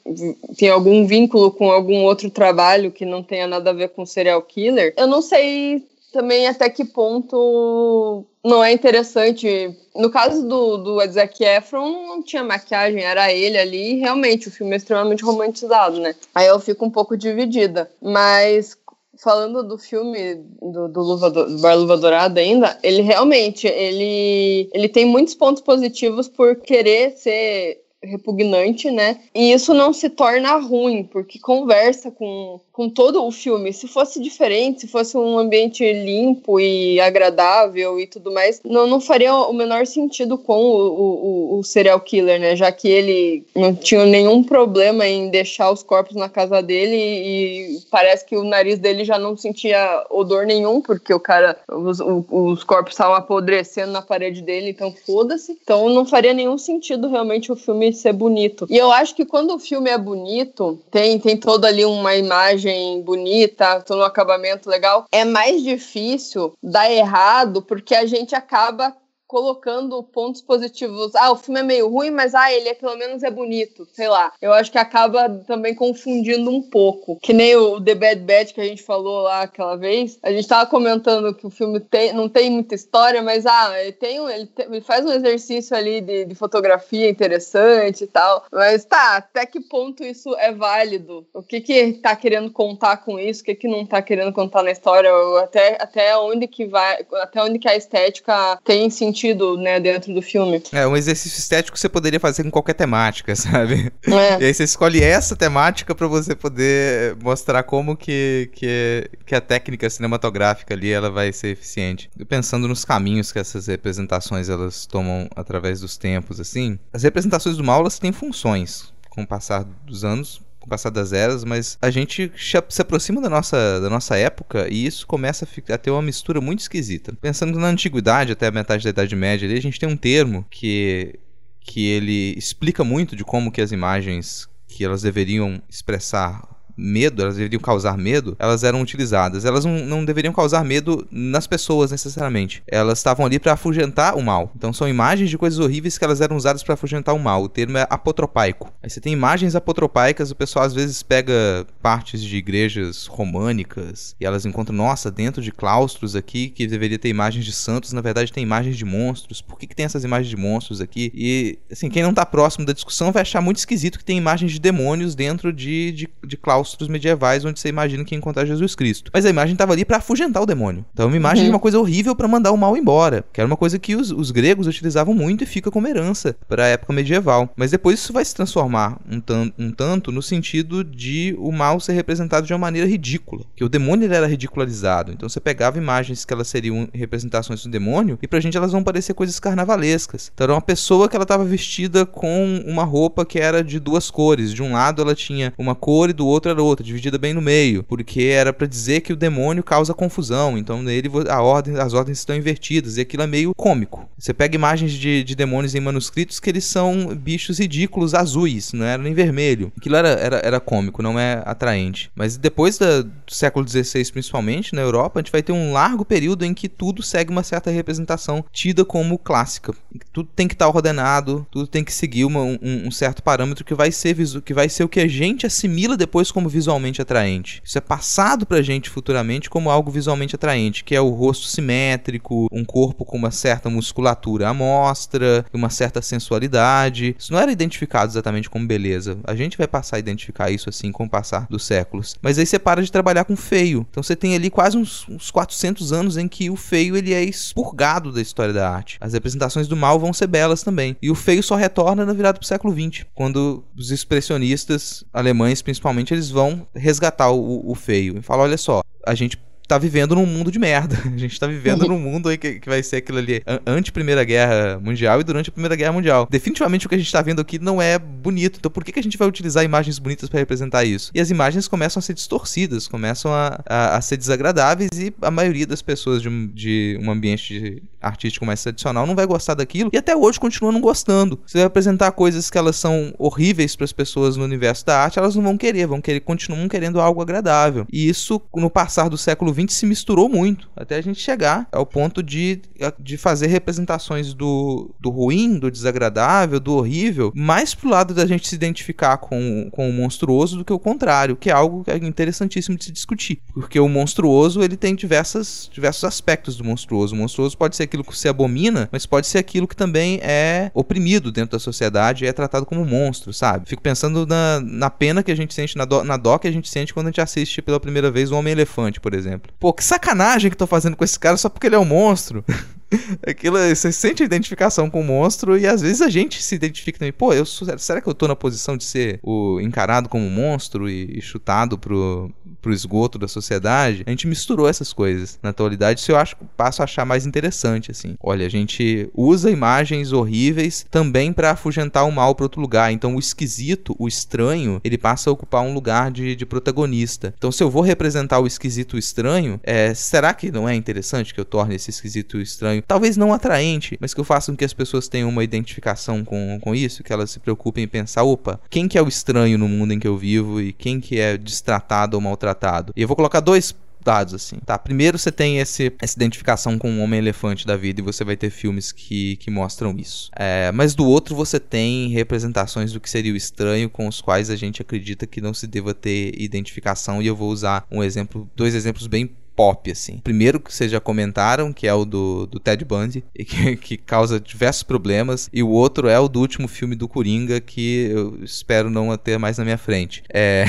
tem algum vínculo com algum outro trabalho que não tenha nada a ver com serial killer. Eu não sei também até que ponto não é interessante. No caso do, do Zac Efron, não tinha maquiagem, era ele ali, e realmente o filme é extremamente romantizado, né? Aí eu fico um pouco dividida. Mas falando do filme do, do, Luva, do Bar Luva Dourada ainda, ele realmente ele, ele tem muitos pontos positivos por querer ser repugnante, né? E isso não se torna ruim, porque conversa com, com todo o filme. Se fosse diferente, se fosse um ambiente limpo e agradável e tudo mais, não, não faria o menor sentido com o, o, o serial killer, né? Já que ele não tinha nenhum problema em deixar os corpos na casa dele e parece que o nariz dele já não sentia odor nenhum, porque o cara, os, os corpos estavam apodrecendo na parede dele, então foda-se. Então não faria nenhum sentido realmente o filme ser bonito. E eu acho que quando o filme é bonito, tem, tem toda ali uma imagem bonita, todo um acabamento legal, é mais difícil dar errado porque a gente acaba colocando pontos positivos. Ah, o filme é meio ruim, mas ah, ele é, pelo menos é bonito, sei lá. Eu acho que acaba também confundindo um pouco. Que nem o The Bad Batch que a gente falou lá aquela vez. A gente tava comentando que o filme tem, não tem muita história, mas ah, ele tem ele, tem, ele faz um exercício ali de, de, fotografia interessante e tal. Mas tá, até que ponto isso é válido? O que que tá querendo contar com isso? O que que não tá querendo contar na história? Até, até onde que vai, até onde que a estética tem sentido sentido, né, dentro do filme.
É, um exercício estético que você poderia fazer com qualquer temática, sabe? É. E aí você escolhe essa temática para você poder mostrar como que, que, que a técnica cinematográfica ali ela vai ser eficiente. Pensando nos caminhos que essas representações elas tomam através dos tempos, assim, as representações do mal elas têm funções com o passar dos anos com o passar das eras, mas a gente se aproxima da nossa, da nossa época e isso começa a, ficar, a ter uma mistura muito esquisita. Pensando na antiguidade, até a metade da Idade Média, ali, a gente tem um termo que, que ele explica muito de como que as imagens que elas deveriam expressar medo, elas deveriam causar medo, elas eram utilizadas. Elas não, não deveriam causar medo nas pessoas necessariamente. Elas estavam ali para afugentar o mal. Então são imagens de coisas horríveis que elas eram usadas para afugentar o mal. O termo é apotropaico. Aí você tem imagens apotropaicas, o pessoal às vezes pega partes de igrejas românicas e elas encontram, nossa, dentro de claustros aqui que deveria ter imagens de santos, na verdade tem imagens de monstros. Por que, que tem essas imagens de monstros aqui? E assim, quem não tá próximo da discussão vai achar muito esquisito que tem imagens de demônios dentro de, de, de claustros claustros medievais onde você imagina que ia encontrar Jesus Cristo. Mas a imagem estava ali para afugentar o demônio. Então uma imagem uhum. de uma coisa horrível para mandar o mal embora. Que era uma coisa que os, os gregos utilizavam muito e fica como herança para a época medieval. Mas depois isso vai se transformar um, tan um tanto no sentido de o mal ser representado de uma maneira ridícula. Que o demônio era ridicularizado. Então você pegava imagens que elas seriam representações do demônio e pra gente elas vão parecer coisas carnavalescas. Então era uma pessoa que ela estava vestida com uma roupa que era de duas cores. De um lado ela tinha uma cor e do outro era outra, dividida bem no meio, porque era para dizer que o demônio causa confusão, então nele a ordem, as ordens estão invertidas, e aquilo é meio cômico. Você pega imagens de, de demônios em manuscritos que eles são bichos ridículos azuis, não era nem vermelho. Aquilo era, era, era cômico, não é atraente. Mas depois da, do século XVI, principalmente, na Europa, a gente vai ter um largo período em que tudo segue uma certa representação tida como clássica. Tudo tem que estar ordenado, tudo tem que seguir uma, um, um certo parâmetro que vai ser que vai ser o que a gente assimila depois como visualmente atraente. Isso é passado pra gente futuramente como algo visualmente atraente, que é o rosto simétrico, um corpo com uma certa musculatura à mostra, uma certa sensualidade. Isso não era identificado exatamente como beleza. A gente vai passar a identificar isso assim com o passar dos séculos. Mas aí você para de trabalhar com feio. Então você tem ali quase uns, uns 400 anos em que o feio ele é expurgado da história da arte. As representações do mal vão vão ser belas também. E o feio só retorna na virada pro século XX, quando os expressionistas alemães, principalmente, eles vão resgatar o, o feio. E falar: olha só, a gente tá vivendo num mundo de merda. A gente tá vivendo num mundo aí que, que vai ser aquilo ali ante Primeira Guerra Mundial e durante a Primeira Guerra Mundial. Definitivamente o que a gente tá vendo aqui não é bonito. Então por que, que a gente vai utilizar imagens bonitas para representar isso? E as imagens começam a ser distorcidas, começam a, a, a ser desagradáveis e a maioria das pessoas de de um ambiente artístico mais tradicional não vai gostar daquilo e até hoje continua não gostando. Você vai apresentar coisas que elas são horríveis para as pessoas no universo da arte, elas não vão querer, vão querer continuam querendo algo agradável. E isso no passar do século XX se misturou muito, até a gente chegar ao ponto de, de fazer representações do, do ruim, do desagradável, do horrível, mais pro lado da gente se identificar com, com o monstruoso do que o contrário, que é algo é interessantíssimo de se discutir. Porque o monstruoso, ele tem diversas, diversos aspectos do monstruoso. O monstruoso pode ser aquilo que se abomina, mas pode ser aquilo que também é oprimido dentro da sociedade e é tratado como monstro, sabe? Fico pensando na, na pena que a gente sente, na dó, na dó que a gente sente quando a gente assiste pela primeira vez o Homem-Elefante, por exemplo. Pô, que sacanagem que tô fazendo com esse cara só porque ele é um monstro. Aquilo, você sente a identificação com o monstro e às vezes a gente se identifica também. Pô, eu sou, será que eu tô na posição de ser o encarado como um monstro e, e chutado pro, pro esgoto da sociedade? A gente misturou essas coisas. Na atualidade, isso eu acho, passo a achar mais interessante, assim. Olha, a gente usa imagens horríveis também para afugentar o mal para outro lugar. Então, o esquisito, o estranho, ele passa a ocupar um lugar de, de protagonista. Então, se eu vou representar o esquisito o estranho, é, será que não é interessante que eu torne esse esquisito estranho, talvez não atraente, mas que eu faça com que as pessoas tenham uma identificação com, com isso, que elas se preocupem em pensar, opa, quem que é o estranho no mundo em que eu vivo e quem que é destratado ou maltratado? E eu vou colocar dois dados, assim. Tá, primeiro você tem esse, essa identificação com o Homem-Elefante da vida e você vai ter filmes que, que mostram isso. É, mas do outro você tem representações do que seria o estranho com os quais a gente acredita que não se deva ter identificação e eu vou usar um exemplo, dois exemplos bem pop, assim. Primeiro que vocês já comentaram, que é o do, do Ted Bundy, e que, que causa diversos problemas, e o outro é o do último filme do Coringa, que eu espero não ter mais na minha frente. É,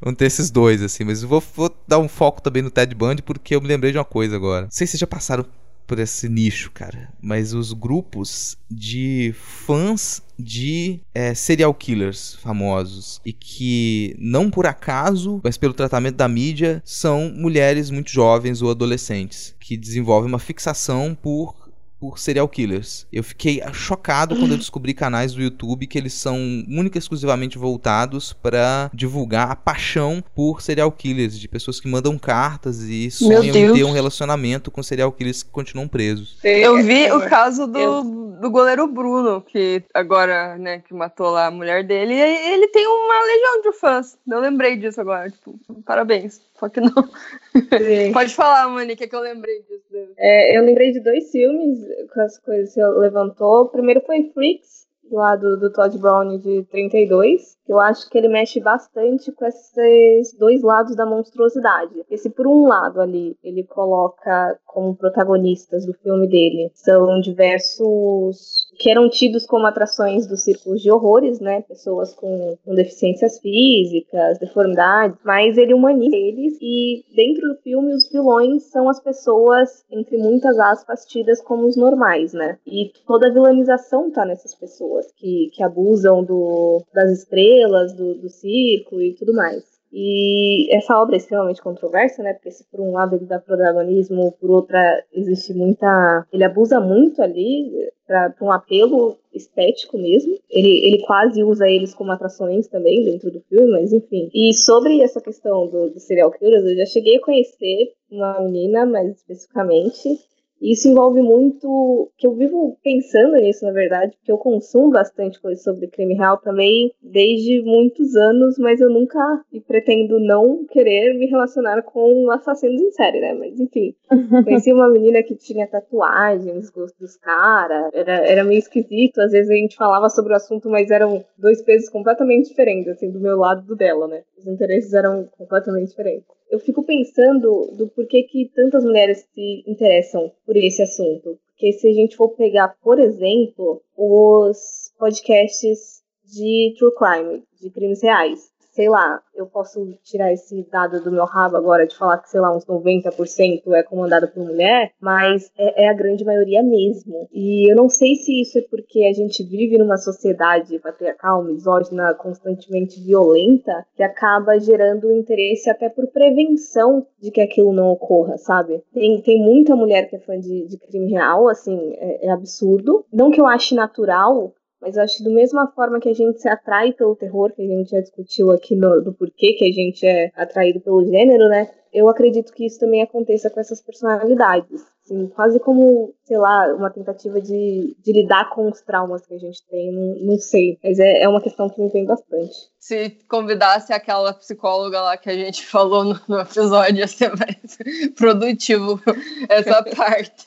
vão ter esses dois, assim, mas vou, vou dar um foco também no Ted Bundy, porque eu me lembrei de uma coisa agora. Não sei se vocês já passaram por esse nicho, cara. Mas os grupos de fãs de é, serial killers famosos e que não por acaso, mas pelo tratamento da mídia, são mulheres muito jovens ou adolescentes que desenvolvem uma fixação por por serial killers. Eu fiquei chocado quando eu descobri canais do YouTube que eles são única e exclusivamente voltados para divulgar a paixão por serial killers, de pessoas que mandam cartas e sonham em ter um relacionamento com serial killers que continuam presos.
Eu vi o caso do, do goleiro Bruno, que agora, né, que matou lá a mulher dele, e ele tem uma legião de fãs. Eu lembrei disso agora, tipo, parabéns. Só que não. Pode falar, Monique, que eu lembrei disso.
É, eu lembrei de dois filmes com as coisas que você levantou. O primeiro foi Freaks, lá do, do Todd Brown de 32. Eu acho que ele mexe bastante com esses dois lados da monstruosidade. Esse, por um lado, ali, ele coloca como protagonistas do filme dele são diversos que eram tidos como atrações dos círculos de horrores, né? Pessoas com, com deficiências físicas, deformidades, mas ele humaniza eles e dentro do filme os vilões são as pessoas, entre muitas aspas, tidas como os normais, né? E toda a vilanização tá nessas pessoas que, que abusam do, das estrelas, do, do circo e tudo mais. E essa obra é extremamente controversa, né? Porque se por um lado ele dá protagonismo, por outra existe muita. Ele abusa muito ali para um apelo estético mesmo. Ele, ele quase usa eles como atrações também dentro do filme, mas enfim. E sobre essa questão do, do serial killers, eu já cheguei a conhecer uma menina, mais especificamente, e isso envolve muito. que eu vivo pensando nisso, na verdade, porque eu consumo bastante coisa sobre crime real também desde muitos anos, mas eu nunca e pretendo não querer me relacionar com assassinos em série, né? Mas enfim. Conheci uma menina que tinha tatuagens, gosto dos caras, era, era meio esquisito. Às vezes a gente falava sobre o assunto, mas eram dois pesos completamente diferentes, assim, do meu lado do dela, né? Os interesses eram completamente diferentes eu fico pensando do porquê que tantas mulheres se interessam por esse assunto. Porque se a gente for pegar, por exemplo, os podcasts de true crime, de crimes reais, sei lá, eu posso tirar esse dado do meu rabo agora de falar que, sei lá, uns 90% é comandado por mulher, mas é, é, a grande maioria mesmo. E eu não sei se isso é porque a gente vive numa sociedade patriarcal, misógina, constantemente violenta, que acaba gerando interesse até por prevenção de que aquilo não ocorra, sabe? Tem, tem muita mulher que é fã de, de crime real, assim, é, é absurdo. Não que eu ache natural, mas eu acho que da mesma forma que a gente se atrai pelo terror, que a gente já discutiu aqui no, do porquê que a gente é atraído pelo gênero, né? Eu acredito que isso também aconteça com essas personalidades. Assim, quase como, sei lá, uma tentativa de, de lidar com os traumas que a gente tem, não, não sei. Mas é, é uma questão que me vem bastante.
Se convidasse aquela psicóloga lá que a gente falou no, no episódio, ia ser mais produtivo essa parte.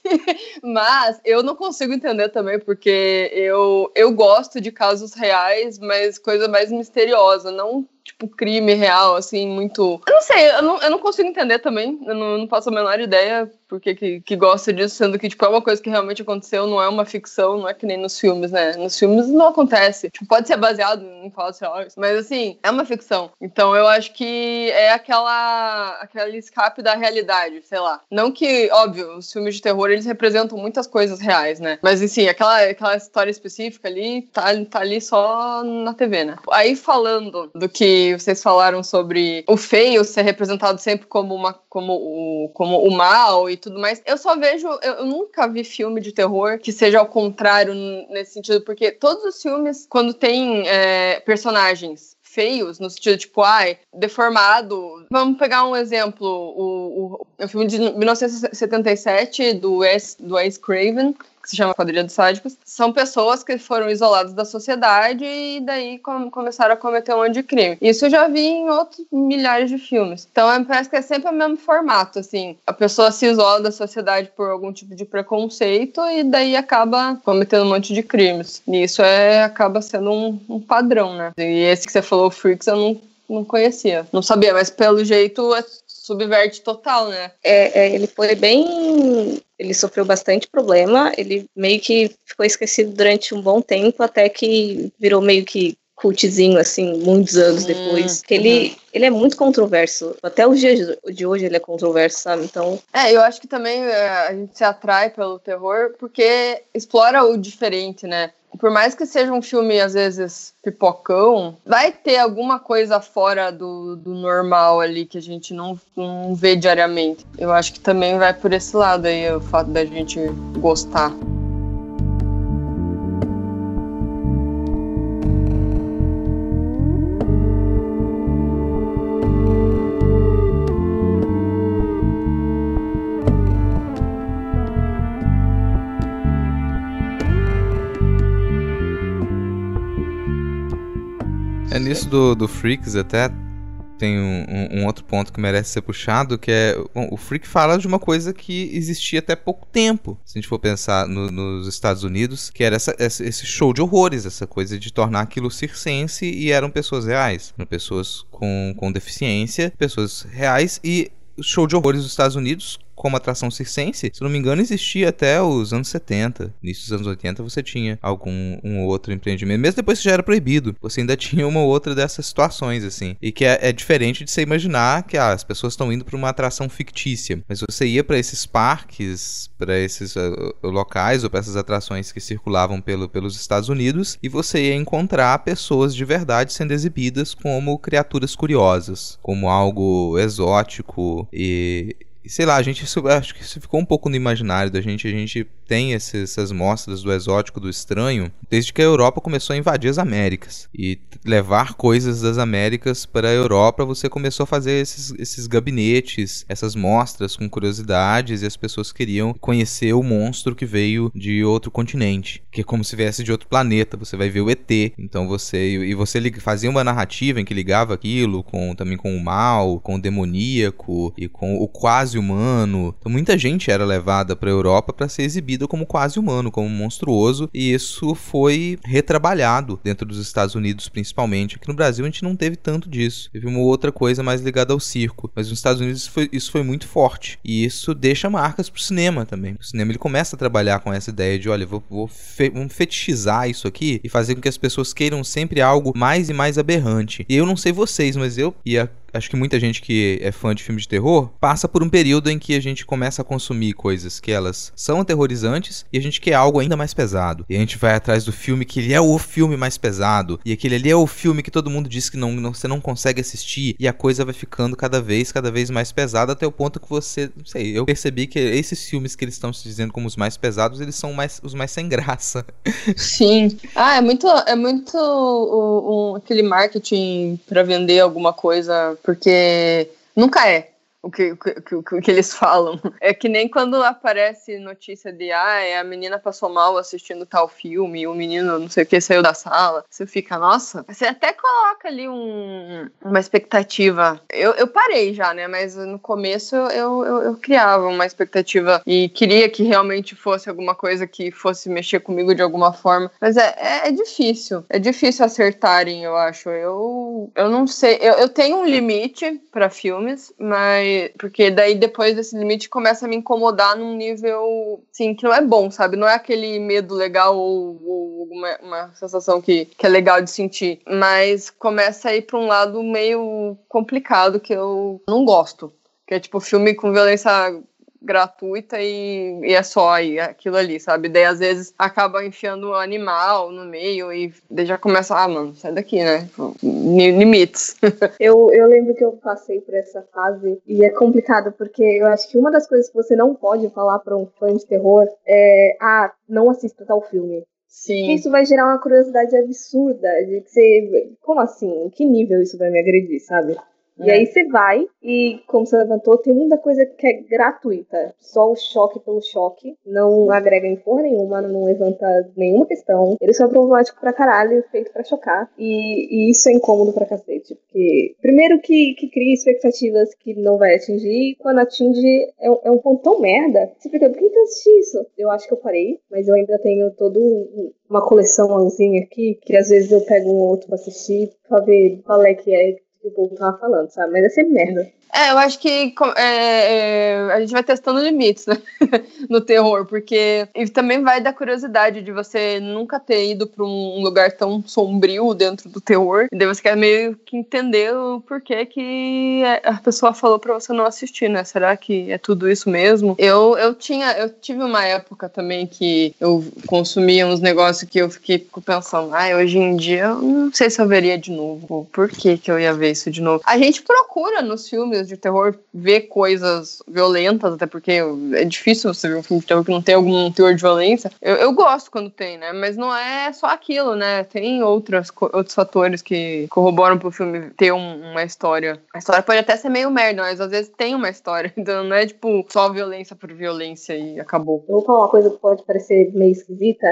Mas eu não consigo entender também, porque eu, eu gosto de casos reais, mas coisa mais misteriosa, não tipo, crime real, assim, muito. Eu não sei, eu não, eu não consigo entender também. Eu não, eu não faço a menor ideia porque que, que gosta disso, sendo que, tipo, é uma coisa que realmente aconteceu, não é uma ficção, não é que nem nos filmes, né? Nos filmes não acontece. Tipo, pode ser baseado em fatos reais, mas assim, é uma ficção. Então eu acho que é aquela aquele escape da realidade, sei lá. Não que, óbvio, os filmes de terror eles representam muitas coisas reais, né? Mas assim, aquela, aquela história específica ali tá, tá ali só na TV, né? Aí falando do que vocês falaram sobre o feio ser representado sempre como uma como o, como o mal e tudo mais. Eu só vejo, eu, eu, nunca vi filme de terror que seja ao contrário nesse sentido, porque todos os filmes, quando tem é, personagens feios, no sentido tipo, ai, deformado. Vamos pegar um exemplo, o, o, o filme de 1977 do Wes, do Wes Craven, que se chama Quadrilha dos Sádicos, são pessoas que foram isoladas da sociedade e daí com, começaram a cometer um monte de crime. Isso eu já vi em outros milhares de filmes. Então é, parece que é sempre o mesmo formato, assim. A pessoa se isola da sociedade por algum tipo de preconceito e daí acaba cometendo um monte de crimes. E isso é, acaba sendo um, um padrão, né? E esse que você falou, Freaks, eu não não conhecia. Não sabia, mas pelo jeito é subverte total, né?
É, é, ele foi bem. Ele sofreu bastante problema. Ele meio que ficou esquecido durante um bom tempo, até que virou meio que cultzinho, assim, muitos anos hum, depois. Que ele, uhum. ele é muito controverso. Até os dias de hoje ele é controverso, sabe? Então.
É, eu acho que também é, a gente se atrai pelo terror porque explora o diferente, né? por mais que seja um filme, às vezes, pipocão, vai ter alguma coisa fora do, do normal ali que a gente não, não vê diariamente. Eu acho que também vai por esse lado aí, o fato da gente gostar.
Nisso do, do Freaks até tem um, um, um, outro ponto que merece ser puxado, que é bom, o Freak fala de uma coisa que existia até pouco tempo, se a gente for pensar no, nos Estados Unidos, que era essa, esse show de horrores, essa coisa de tornar aquilo circense e eram pessoas reais, eram pessoas com, com deficiência, pessoas reais e show de horrores dos Estados Unidos como atração circense, se não me engano, existia até os anos 70. Início dos anos 80 você tinha algum um outro empreendimento. Mesmo depois que já era proibido, você ainda tinha uma outra dessas situações, assim. E que é, é diferente de você imaginar que ah, as pessoas estão indo para uma atração fictícia. Mas você ia para esses parques, para esses uh, locais ou para essas atrações que circulavam pelo, pelos Estados Unidos e você ia encontrar pessoas de verdade sendo exibidas como criaturas curiosas, como algo exótico e sei lá, a gente acho que isso ficou um pouco no imaginário da gente. A gente tem essas mostras do exótico, do estranho, desde que a Europa começou a invadir as Américas e levar coisas das Américas para a Europa. Você começou a fazer esses, esses gabinetes, essas mostras com curiosidades e as pessoas queriam conhecer o monstro que veio de outro continente, que é como se viesse de outro planeta. Você vai ver o ET. Então você e você fazia uma narrativa em que ligava aquilo com também com o mal, com o demoníaco e com o quase quase humano. Então muita gente era levada para a Europa para ser exibida como quase humano, como monstruoso, e isso foi retrabalhado dentro dos Estados Unidos principalmente. Aqui no Brasil a gente não teve tanto disso. Teve uma outra coisa mais ligada ao circo, mas nos Estados Unidos foi, isso foi muito forte e isso deixa marcas pro cinema também. O cinema ele começa a trabalhar com essa ideia de, olha, vou, vou fe vamos fetichizar isso aqui e fazer com que as pessoas queiram sempre algo mais e mais aberrante. E eu não sei vocês, mas eu e a acho que muita gente que é fã de filme de terror passa por um período em que a gente começa a consumir coisas que elas são aterrorizantes e a gente quer algo ainda mais pesado. E a gente vai atrás do filme que ele é o filme mais pesado e aquele ali é o filme que todo mundo diz que não, não, você não consegue assistir e a coisa vai ficando cada vez, cada vez mais pesada até o ponto que você, não sei, eu percebi que esses filmes que eles estão se dizendo como os mais pesados, eles são mais, os mais sem graça.
Sim. Ah, é muito, é muito aquele marketing para vender alguma coisa porque nunca é o que, o, que, o que eles falam. É que nem quando aparece notícia de ah, a menina passou mal assistindo tal filme, o menino não sei o que saiu da sala. Você fica, nossa, você até coloca ali um, uma expectativa. Eu, eu parei já, né? Mas no começo eu, eu, eu criava uma expectativa e queria que realmente fosse alguma coisa que fosse mexer comigo de alguma forma. Mas é, é, é difícil. É difícil acertarem, eu acho. Eu, eu não sei. Eu, eu tenho um limite para filmes, mas porque daí depois desse limite começa a me incomodar num nível, sim, que não é bom, sabe? Não é aquele medo legal ou, ou uma, uma sensação que, que é legal de sentir, mas começa a ir para um lado meio complicado que eu não gosto. Que é tipo filme com violência gratuita e, e, é só aí, aquilo ali, sabe? Daí às vezes acaba enfiando um animal no meio e daí já começa, ah, mano, sai daqui, né? Limites.
eu, eu lembro que eu passei por essa fase e é complicado porque eu acho que uma das coisas que você não pode falar para um fã de terror é, ah, não assista tal filme.
Sim.
Isso vai gerar uma curiosidade absurda de que você. Como assim? Em que nível isso vai me agredir, sabe? E aí você vai e, como você levantou, tem muita coisa que é gratuita. Só o choque pelo choque. Não agrega em porra nenhuma, não levanta nenhuma questão. Ele só é problemático pra caralho, feito pra chocar. E, e isso é incômodo pra cacete. Porque, primeiro que, que cria expectativas que não vai atingir, e quando atinge é, é um ponto tão merda. Você fica, por que eu assisti isso? Eu acho que eu parei, mas eu ainda tenho todo uma coleçãozinha aqui, que às vezes eu pego um outro pra assistir, pra ver qual é que é que o povo tava falando, sabe? Mas é sempre merda.
É, eu acho que é, é, a gente vai testando limites né? no terror, porque e também vai da curiosidade de você nunca ter ido para um lugar tão sombrio dentro do terror, e daí você quer meio que entender o porquê que a pessoa falou para você não assistir, né? Será que é tudo isso mesmo? Eu, eu tinha, eu tive uma época também que eu consumia uns negócios que eu fiquei pensando, ah, hoje em dia eu não sei se eu veria de novo. Por que, que eu ia ver isso de novo? A gente procura nos filmes de terror ver coisas violentas, até porque é difícil você ver um filme de terror que não tem algum teor de violência. Eu, eu gosto quando tem, né? Mas não é só aquilo, né? Tem outras, outros fatores que corroboram pro filme ter um, uma história. A história pode até ser meio merda, mas às vezes tem uma história. Então não é tipo só violência por violência e acabou.
Eu vou falar uma coisa que pode parecer meio esquisita,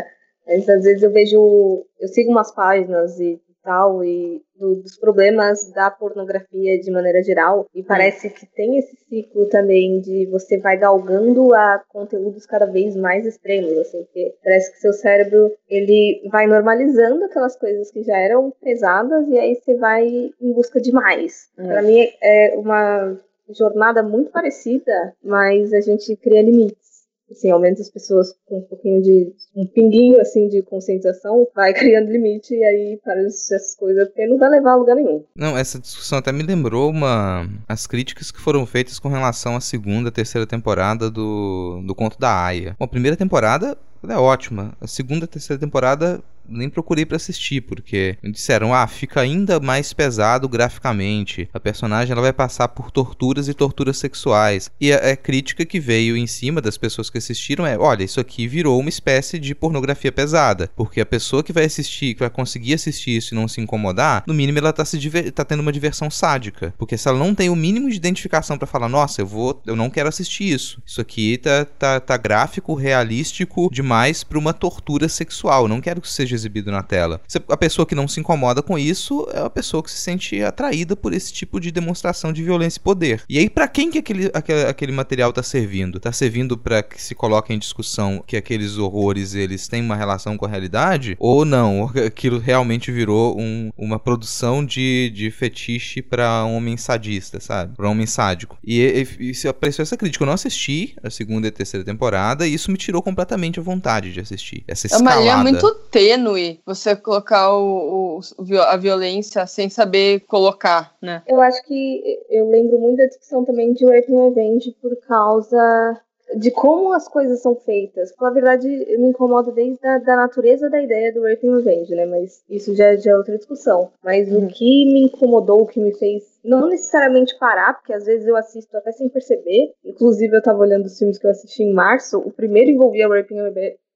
mas às vezes eu vejo. Eu sigo umas páginas e tal, e do, dos problemas da pornografia de maneira geral. E parece que tem esse ciclo também de você vai galgando a conteúdos cada vez mais extremos, assim, porque parece que seu cérebro ele vai normalizando aquelas coisas que já eram pesadas e aí você vai em busca de mais. Hum. Para mim é uma jornada muito parecida, mas a gente cria limites assim, aumenta as pessoas com um pouquinho de um pinguinho assim de conscientização, vai criando limite e aí para essas coisas porque não vai levar a lugar nenhum.
Não, essa discussão até me lembrou uma as críticas que foram feitas com relação à segunda, terceira temporada do do Conto da Aya. Bom, a primeira temporada é ótima. A segunda, terceira temporada nem procurei para assistir, porque disseram, ah, fica ainda mais pesado graficamente. A personagem ela vai passar por torturas e torturas sexuais. E a, a, crítica que veio em cima das pessoas que assistiram é, olha, isso aqui virou uma espécie de pornografia pesada, porque a pessoa que vai assistir, que vai conseguir assistir isso e não se incomodar, no mínimo ela tá se tá tendo uma diversão sádica, porque se ela não tem o mínimo de identificação para falar, nossa, eu vou, eu não quero assistir isso. Isso aqui tá tá, tá gráfico, realístico demais para uma tortura sexual. Não quero que seja seja exibido na tela. A pessoa que não se incomoda com isso é a pessoa que se sente atraída por esse tipo de demonstração de violência e poder. E aí, para quem que aquele, aquele, aquele material tá servindo? Tá servindo para que se coloque em discussão que aqueles horrores eles têm uma relação com a realidade? Ou não? Aquilo realmente virou um, uma produção de, de fetiche para um homem sadista, sabe? Pra um homem sádico. E, e, e se apareceu essa crítica. Eu não assisti a segunda e terceira temporada e isso me tirou completamente a vontade de assistir. Essa escalada.
É uma linha muito tênue você colocar o, o, a violência sem saber colocar, né?
Eu acho que eu lembro muito da discussão também de Rape Revenge por causa de como as coisas são feitas. Na verdade, me incomoda desde a da natureza da ideia do Rape Revenge, né? Mas isso já, já é outra discussão. Mas uhum. o que me incomodou, o que me fez não necessariamente parar, porque às vezes eu assisto até sem perceber. Inclusive, eu tava olhando os filmes que eu assisti em março. O primeiro envolvia Raping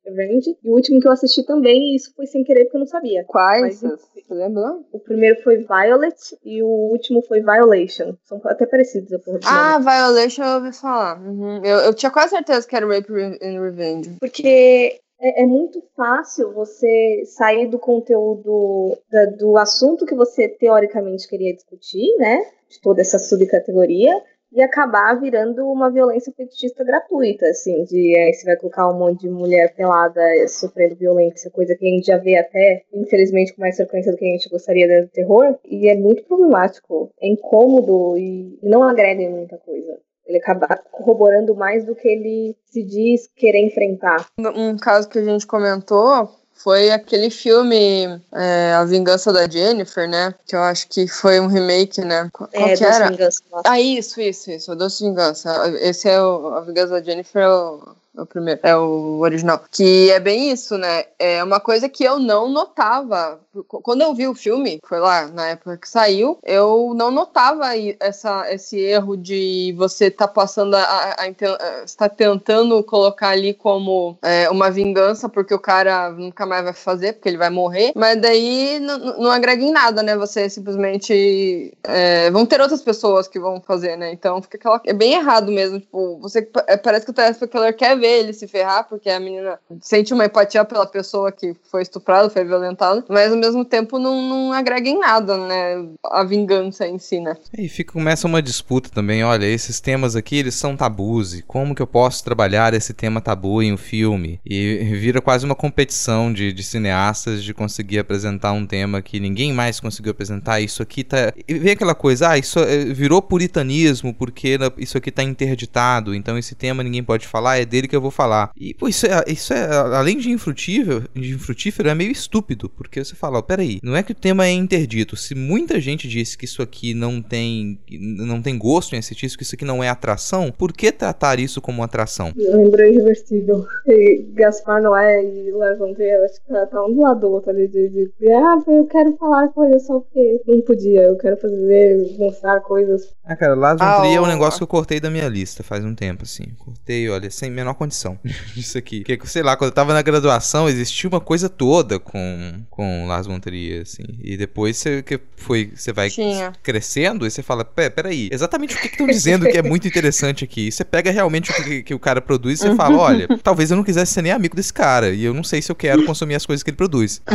Revenge. E o último que eu assisti também, e isso foi sem querer porque eu não sabia.
Quais? Você lembra?
O primeiro foi Violet e o último foi Violation. São até parecidos a porra
Ah, Violation eu ouvi falar. Uhum. Eu, eu tinha quase certeza que era Rape and Revenge.
Porque é, é, muito fácil você sair do conteúdo da, do assunto que você teoricamente queria discutir, né? De toda essa subcategoria e acabar virando uma violência fetichista gratuita, assim, de é, você vai colocar um monte de mulher pelada sofrendo violência, coisa que a gente já vê até, infelizmente, com mais frequência do que a gente gostaria do terror, e é muito problemático, é incômodo e não agrega em muita coisa. Ele acaba corroborando mais do que ele se diz querer enfrentar.
Um caso que a gente comentou foi aquele filme é, A Vingança da Jennifer, né? Que eu acho que foi um remake, né?
Qual é, que era? Vingança.
Ah, isso, isso, isso. O Doce Vingança. Esse é o A Vingança da Jennifer, é o o primeiro, é o original. Que é bem isso, né? É uma coisa que eu não notava. Quando eu vi o filme, foi lá na época que saiu, eu não notava essa, esse erro de você tá passando a, a, a está tentando colocar ali como é, uma vingança porque o cara nunca mais vai fazer, porque ele vai morrer. Mas daí não, agrega em nada, né? Você simplesmente é, vão ter outras pessoas que vão fazer, né? Então fica aquela é bem errado mesmo. Tipo, você é, parece que o telespectador quer ver ver ele se ferrar, porque a menina sente uma empatia pela pessoa que foi estuprada, foi violentada, mas ao mesmo tempo não, não agrega em nada, né? A vingança em si, né?
E fica, começa uma disputa também, olha, esses temas aqui, eles são tabus, e como que eu posso trabalhar esse tema tabu em um filme? E vira quase uma competição de, de cineastas de conseguir apresentar um tema que ninguém mais conseguiu apresentar, isso aqui tá... E vem aquela coisa, ah, isso é, virou puritanismo porque isso aqui tá interditado, então esse tema ninguém pode falar, é dele que que eu vou falar. E, pô, isso é, isso é além de infrutível, de infrutífero, é meio estúpido, porque você fala, ó, peraí, não é que o tema é interdito. Se muita gente disse que isso aqui não tem, não tem gosto em assistir isso, que isso aqui não é atração, por que tratar isso como atração?
Eu lembrei irreversível. E Gaspar Noé e Lars von Trier, acho que tá um do lado do outro ali, de, de, de, ah, eu quero falar coisas só porque não podia, eu quero fazer, mostrar coisas.
Ah, cara, Lars von Trier ah, é um negócio que eu cortei da minha lista faz um tempo, assim. Cortei, olha, sem menor condição disso aqui. Porque, sei lá, quando eu tava na graduação, existia uma coisa toda com, com Lars von Trier, assim. E depois você, que foi, você vai Tinha. crescendo e você fala, Pé, peraí, exatamente o que estão dizendo que é muito interessante aqui? E você pega realmente o que, que o cara produz e você fala, olha, talvez eu não quisesse ser nem amigo desse cara. E eu não sei se eu quero consumir as coisas que ele produz.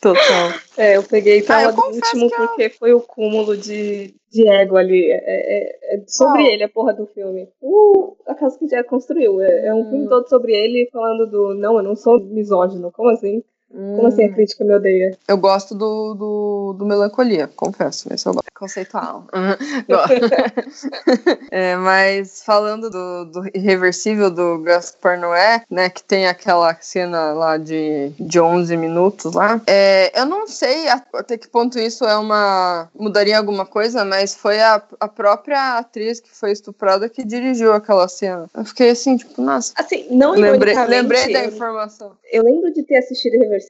Total. É, eu peguei tela ah, do último porque foi o cúmulo de, de ego ali. É, é, é sobre oh. ele, a porra do filme. Uh, a casa que já construiu. É, é um hum. filme todo sobre ele falando do. Não, eu não sou misógino. Como assim? Como assim a hum. crítica me odeia?
Eu gosto do, do, do Melancolia, confesso. Esse eu gosto. Conceitual. é, mas falando do, do Irreversível do Gaspar Noé, né, que tem aquela cena lá de, de 11 minutos lá, é, eu não sei até que ponto isso é uma... mudaria alguma coisa, mas foi a, a própria atriz que foi estuprada que dirigiu aquela cena. Eu fiquei assim, tipo, nossa.
Assim, não
lembrei, lembrei da informação.
Eu lembro de ter assistido Irreversível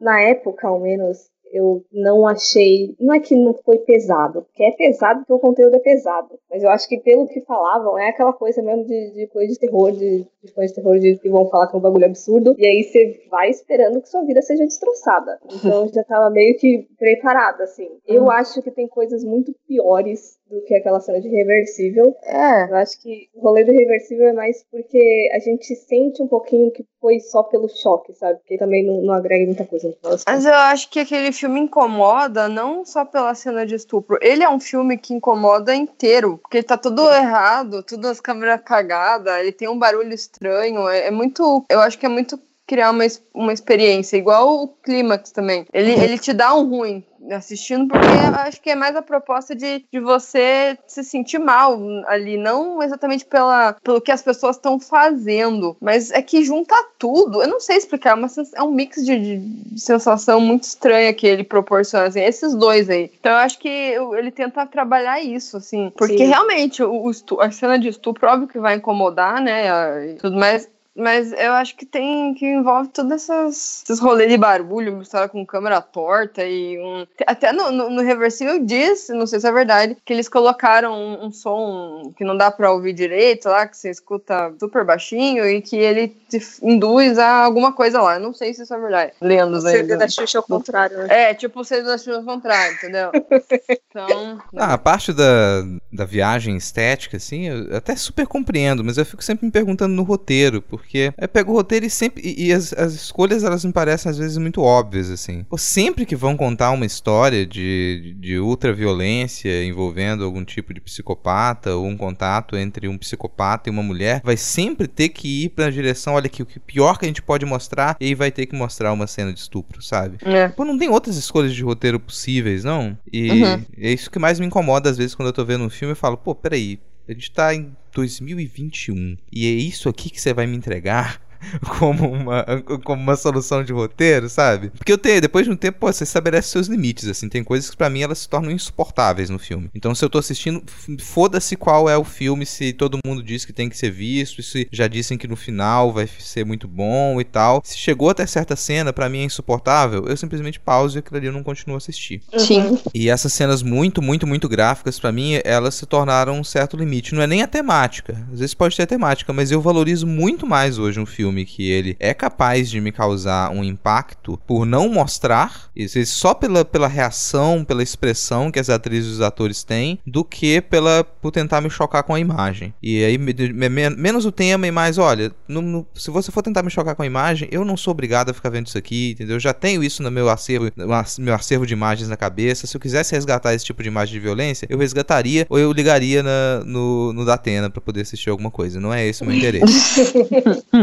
na época, ao menos, eu não achei. Não é que não foi pesado, porque é pesado porque o conteúdo é pesado. Mas eu acho que pelo que falavam, é aquela coisa mesmo de, de coisa de terror, de, de coisa de terror de que vão falar que é um bagulho absurdo. E aí você vai esperando que sua vida seja destroçada. Então eu já tava meio que preparada, assim. Eu uhum. acho que tem coisas muito piores do que aquela cena de reversível.
É.
Eu acho que o rolê do reversível é mais porque a gente sente um pouquinho que foi só pelo choque, sabe? Porque também não, não agrega muita coisa no final.
Mas eu acho que aquele filme incomoda não só pela cena de estupro. Ele é um filme que incomoda inteiro. Porque ele tá tudo errado, tudo as câmeras cagadas, ele tem um barulho estranho. É, é muito. Eu acho que é muito criar uma, uma experiência, igual o Clímax também. Ele, ele te dá um ruim assistindo, porque acho que é mais a proposta de, de você se sentir mal ali, não exatamente pela, pelo que as pessoas estão fazendo, mas é que junta tudo. Eu não sei explicar, mas é um mix de, de, sensação muito estranha que ele proporciona, assim, esses dois aí. Então eu acho que ele tenta trabalhar isso, assim, porque Sim. realmente o, o, a cena de estupro, óbvio que vai incomodar, né, tudo mais, mas eu acho que tem que envolve todos essas, esses rolês de barulho, misturado com câmera torta e um. Até no, no, no reversível diz, não sei se é verdade, que eles colocaram um, um, som que não dá pra ouvir direito lá, que você escuta super baixinho e que ele te induz a alguma coisa lá. Eu não sei se isso é verdade. Lendas
aí. O da Xuxa ao contrário, né?
É, tipo o CD da Xuxa ao contrário, entendeu? então.
Ah, a parte da, da viagem estética, assim, eu até super compreendo, mas eu fico sempre me perguntando no roteiro, porque porque eu pego o roteiro e sempre. E, e as, as, escolhas elas me parecem às vezes muito óbvias, assim. Pô, sempre que vão contar uma história de, de ultraviolência envolvendo algum tipo de psicopata ou um contato entre um psicopata e uma mulher, vai sempre ter que ir pra direção, olha aqui, o que pior que a gente pode mostrar, e vai ter que mostrar uma cena de estupro, sabe? É. Pô, não tem outras escolhas de roteiro possíveis, não? E uhum. é isso que mais me incomoda às vezes quando eu tô vendo um filme e falo, pô, peraí, a gente tá em 2021 e é isso aqui que você vai me entregar? como uma, como uma solução de roteiro, sabe? Porque eu tenho, depois de um tempo, pô, você estabelece seus limites, assim. Tem coisas que para mim elas se tornam insuportáveis no filme. Então, se eu tô assistindo, foda-se qual é o filme, se todo mundo diz que tem que ser visto, se já dizem que no final vai ser muito bom e tal. Se chegou até certa cena, para mim é insuportável, eu simplesmente pauso e aquilo ali eu não continuo a assistir.
Sim.
E essas cenas muito, muito, muito gráficas, para mim, elas se tornaram um certo limite. Não é nem a temática. Às vezes pode ter a temática, mas eu valorizo muito mais hoje um filme filme que ele é capaz de me causar um impacto por não mostrar, só pela, pela reação, pela expressão que as atrizes e os atores têm, do que pela por tentar me chocar com a imagem. E aí, me, me, menos o tema e mais, olha, no, no, se você for tentar me chocar com a imagem, eu não sou obrigado a ficar vendo isso aqui, entendeu? Eu já tenho isso no meu acervo, no meu acervo de imagens na cabeça. Se eu quisesse resgatar esse tipo de imagem de violência, eu resgataria ou eu ligaria na, no, no Datena para poder assistir alguma coisa. Não é esse o meu interesse.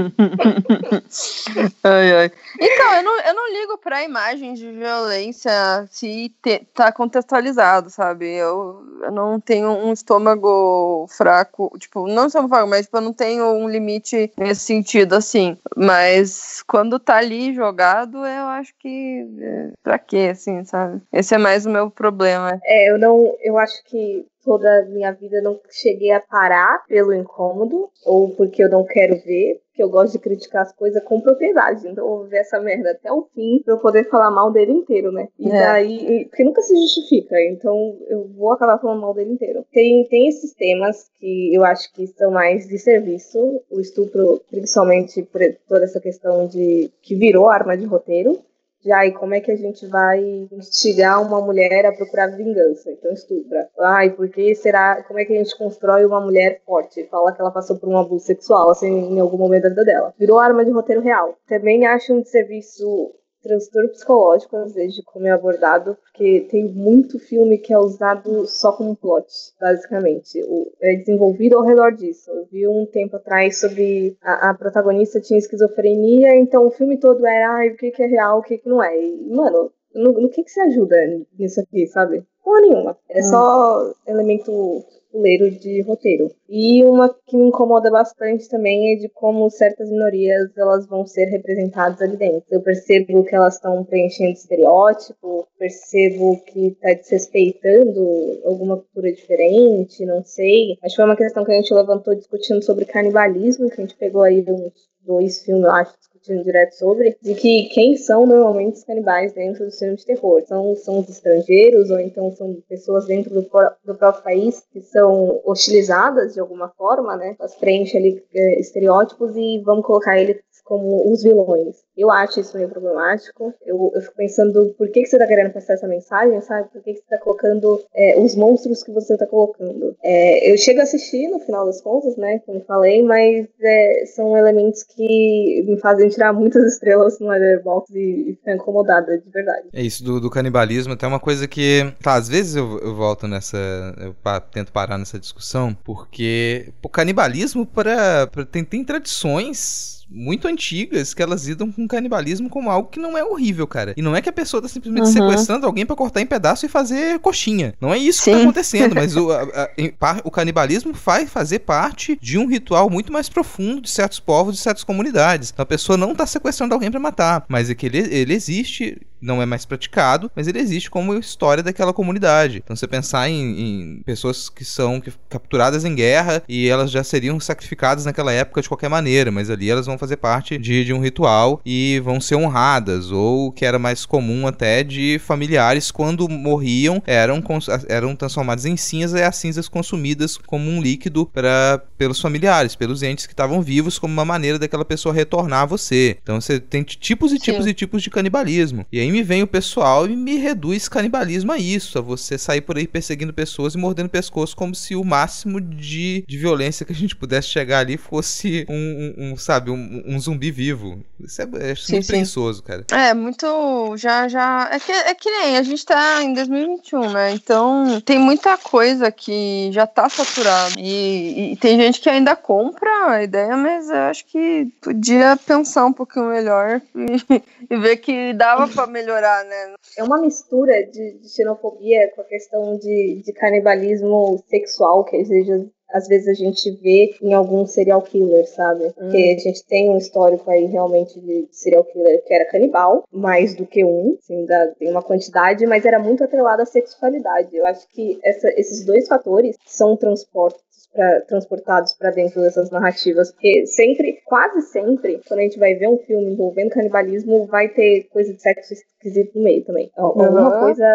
ai, ai. Então, eu não, eu não ligo pra imagem de violência se te, tá contextualizado, sabe? Eu, eu não tenho um estômago fraco, tipo, não estômago fraco, mas tipo, eu não tenho um limite nesse sentido, assim. Mas quando tá ali jogado, eu acho que. É, pra quê, assim, sabe? Esse é mais o meu problema.
É, eu não. Eu acho que toda a minha vida não cheguei a parar pelo incômodo ou porque eu não quero ver, porque eu gosto de criticar as coisas com propriedade. Então eu vou ver essa merda até o fim pra eu poder falar mal dele inteiro, né? E é. daí, porque nunca se justifica, então eu vou acabar falando mal dele inteiro. Tem, tem esses temas que eu acho que são mais de serviço, o estupro, principalmente por toda essa questão de que virou arma de roteiro. Já, e como é que a gente vai instigar uma mulher a procurar vingança? Então estupra. Ai, porque será. Como é que a gente constrói uma mulher forte? Fala que ela passou por um abuso sexual, assim, em algum momento da vida dela. Virou arma de roteiro real. Também acho um serviço transtorno psicológico, às vezes, de como é abordado, porque tem muito filme que é usado só como plot, basicamente. O, é desenvolvido ao redor disso. Eu vi um tempo atrás sobre a, a protagonista tinha esquizofrenia, então o filme todo era ah, o que, que é real, o que, que não é. E, mano, no, no que, que se ajuda nisso aqui, sabe? Porra nenhuma. É hum. só elemento fuleiro de roteiro. E uma que me incomoda bastante também é de como certas minorias elas vão ser representadas ali dentro. Eu percebo que elas estão preenchendo estereótipo, percebo que está desrespeitando alguma cultura diferente, não sei. Acho que foi uma questão que a gente levantou discutindo sobre canibalismo, que a gente pegou aí uns dois filmes, eu acho, discutindo direto sobre, de que quem são normalmente os canibais dentro do cinema de terror. São, são os estrangeiros, ou então são pessoas dentro do, do próprio país que são hostilizadas de alguma forma, né? Elas preenchem ali é, estereótipos e vão colocar eles como os vilões. Eu acho isso meio problemático. Eu, eu fico pensando por que, que você está querendo passar essa mensagem, sabe? Por que, que você está colocando é, os monstros que você está colocando. É, eu chego a assistir no final das contas, né? Como falei, mas é, são elementos que me fazem tirar muitas estrelas no Letterboxd e, e ficar incomodada, de verdade.
É isso do, do canibalismo, até uma coisa que. Tá, às vezes eu, eu volto nessa. Eu pa, tento parar nessa discussão, porque o canibalismo para, tem, tem tradições muito antigas que elas lidam com canibalismo como algo que não é horrível, cara. E não é que a pessoa tá simplesmente uhum. sequestrando alguém para cortar em pedaço e fazer coxinha. Não é isso Sim. que tá acontecendo, mas o, a, a, o canibalismo faz fazer parte de um ritual muito mais profundo de certos povos, de certas comunidades. Então a pessoa não tá sequestrando alguém para matar, mas é que ele, ele existe não é mais praticado, mas ele existe como história daquela comunidade. Então você pensar em, em pessoas que são capturadas em guerra e elas já seriam sacrificadas naquela época de qualquer maneira, mas ali elas vão fazer parte de, de um ritual e vão ser honradas, ou que era mais comum até de familiares quando morriam eram, eram transformados em cinzas e as cinzas consumidas como um líquido para pelos familiares, pelos entes que estavam vivos, como uma maneira daquela pessoa retornar a você. Então você tem tipos e tipos Sim. e tipos de canibalismo. E aí me vem o pessoal e me reduz canibalismo a isso, a você sair por aí perseguindo pessoas e mordendo pescoço como se o máximo de, de violência que a gente pudesse chegar ali fosse um, um, um sabe, um, um, zumbi vivo. Isso é, é sim, muito sim. cara.
É, muito, já, já, é que, é que nem, a gente tá em 2021, né, então tem muita coisa que já tá saturada e, e tem gente que ainda compra a ideia, mas eu acho que podia pensar um pouquinho melhor e, e ver que dava pra melhorar, né?
É uma mistura de, de xenofobia com a questão de, de canibalismo sexual que às vezes, às vezes a gente vê em alguns serial killers, sabe? Porque hum. a gente tem um histórico aí realmente de serial killer que era canibal, mais do que um, assim, da, tem uma quantidade, mas era muito atrelado à sexualidade. Eu acho que essa, esses dois fatores são transportes pra, transportados para dentro dessas narrativas. Porque sempre, quase sempre, quando a gente vai ver um filme envolvendo canibalismo, vai ter coisa de sexo esquisito no meio também. Alguma uhum. coisa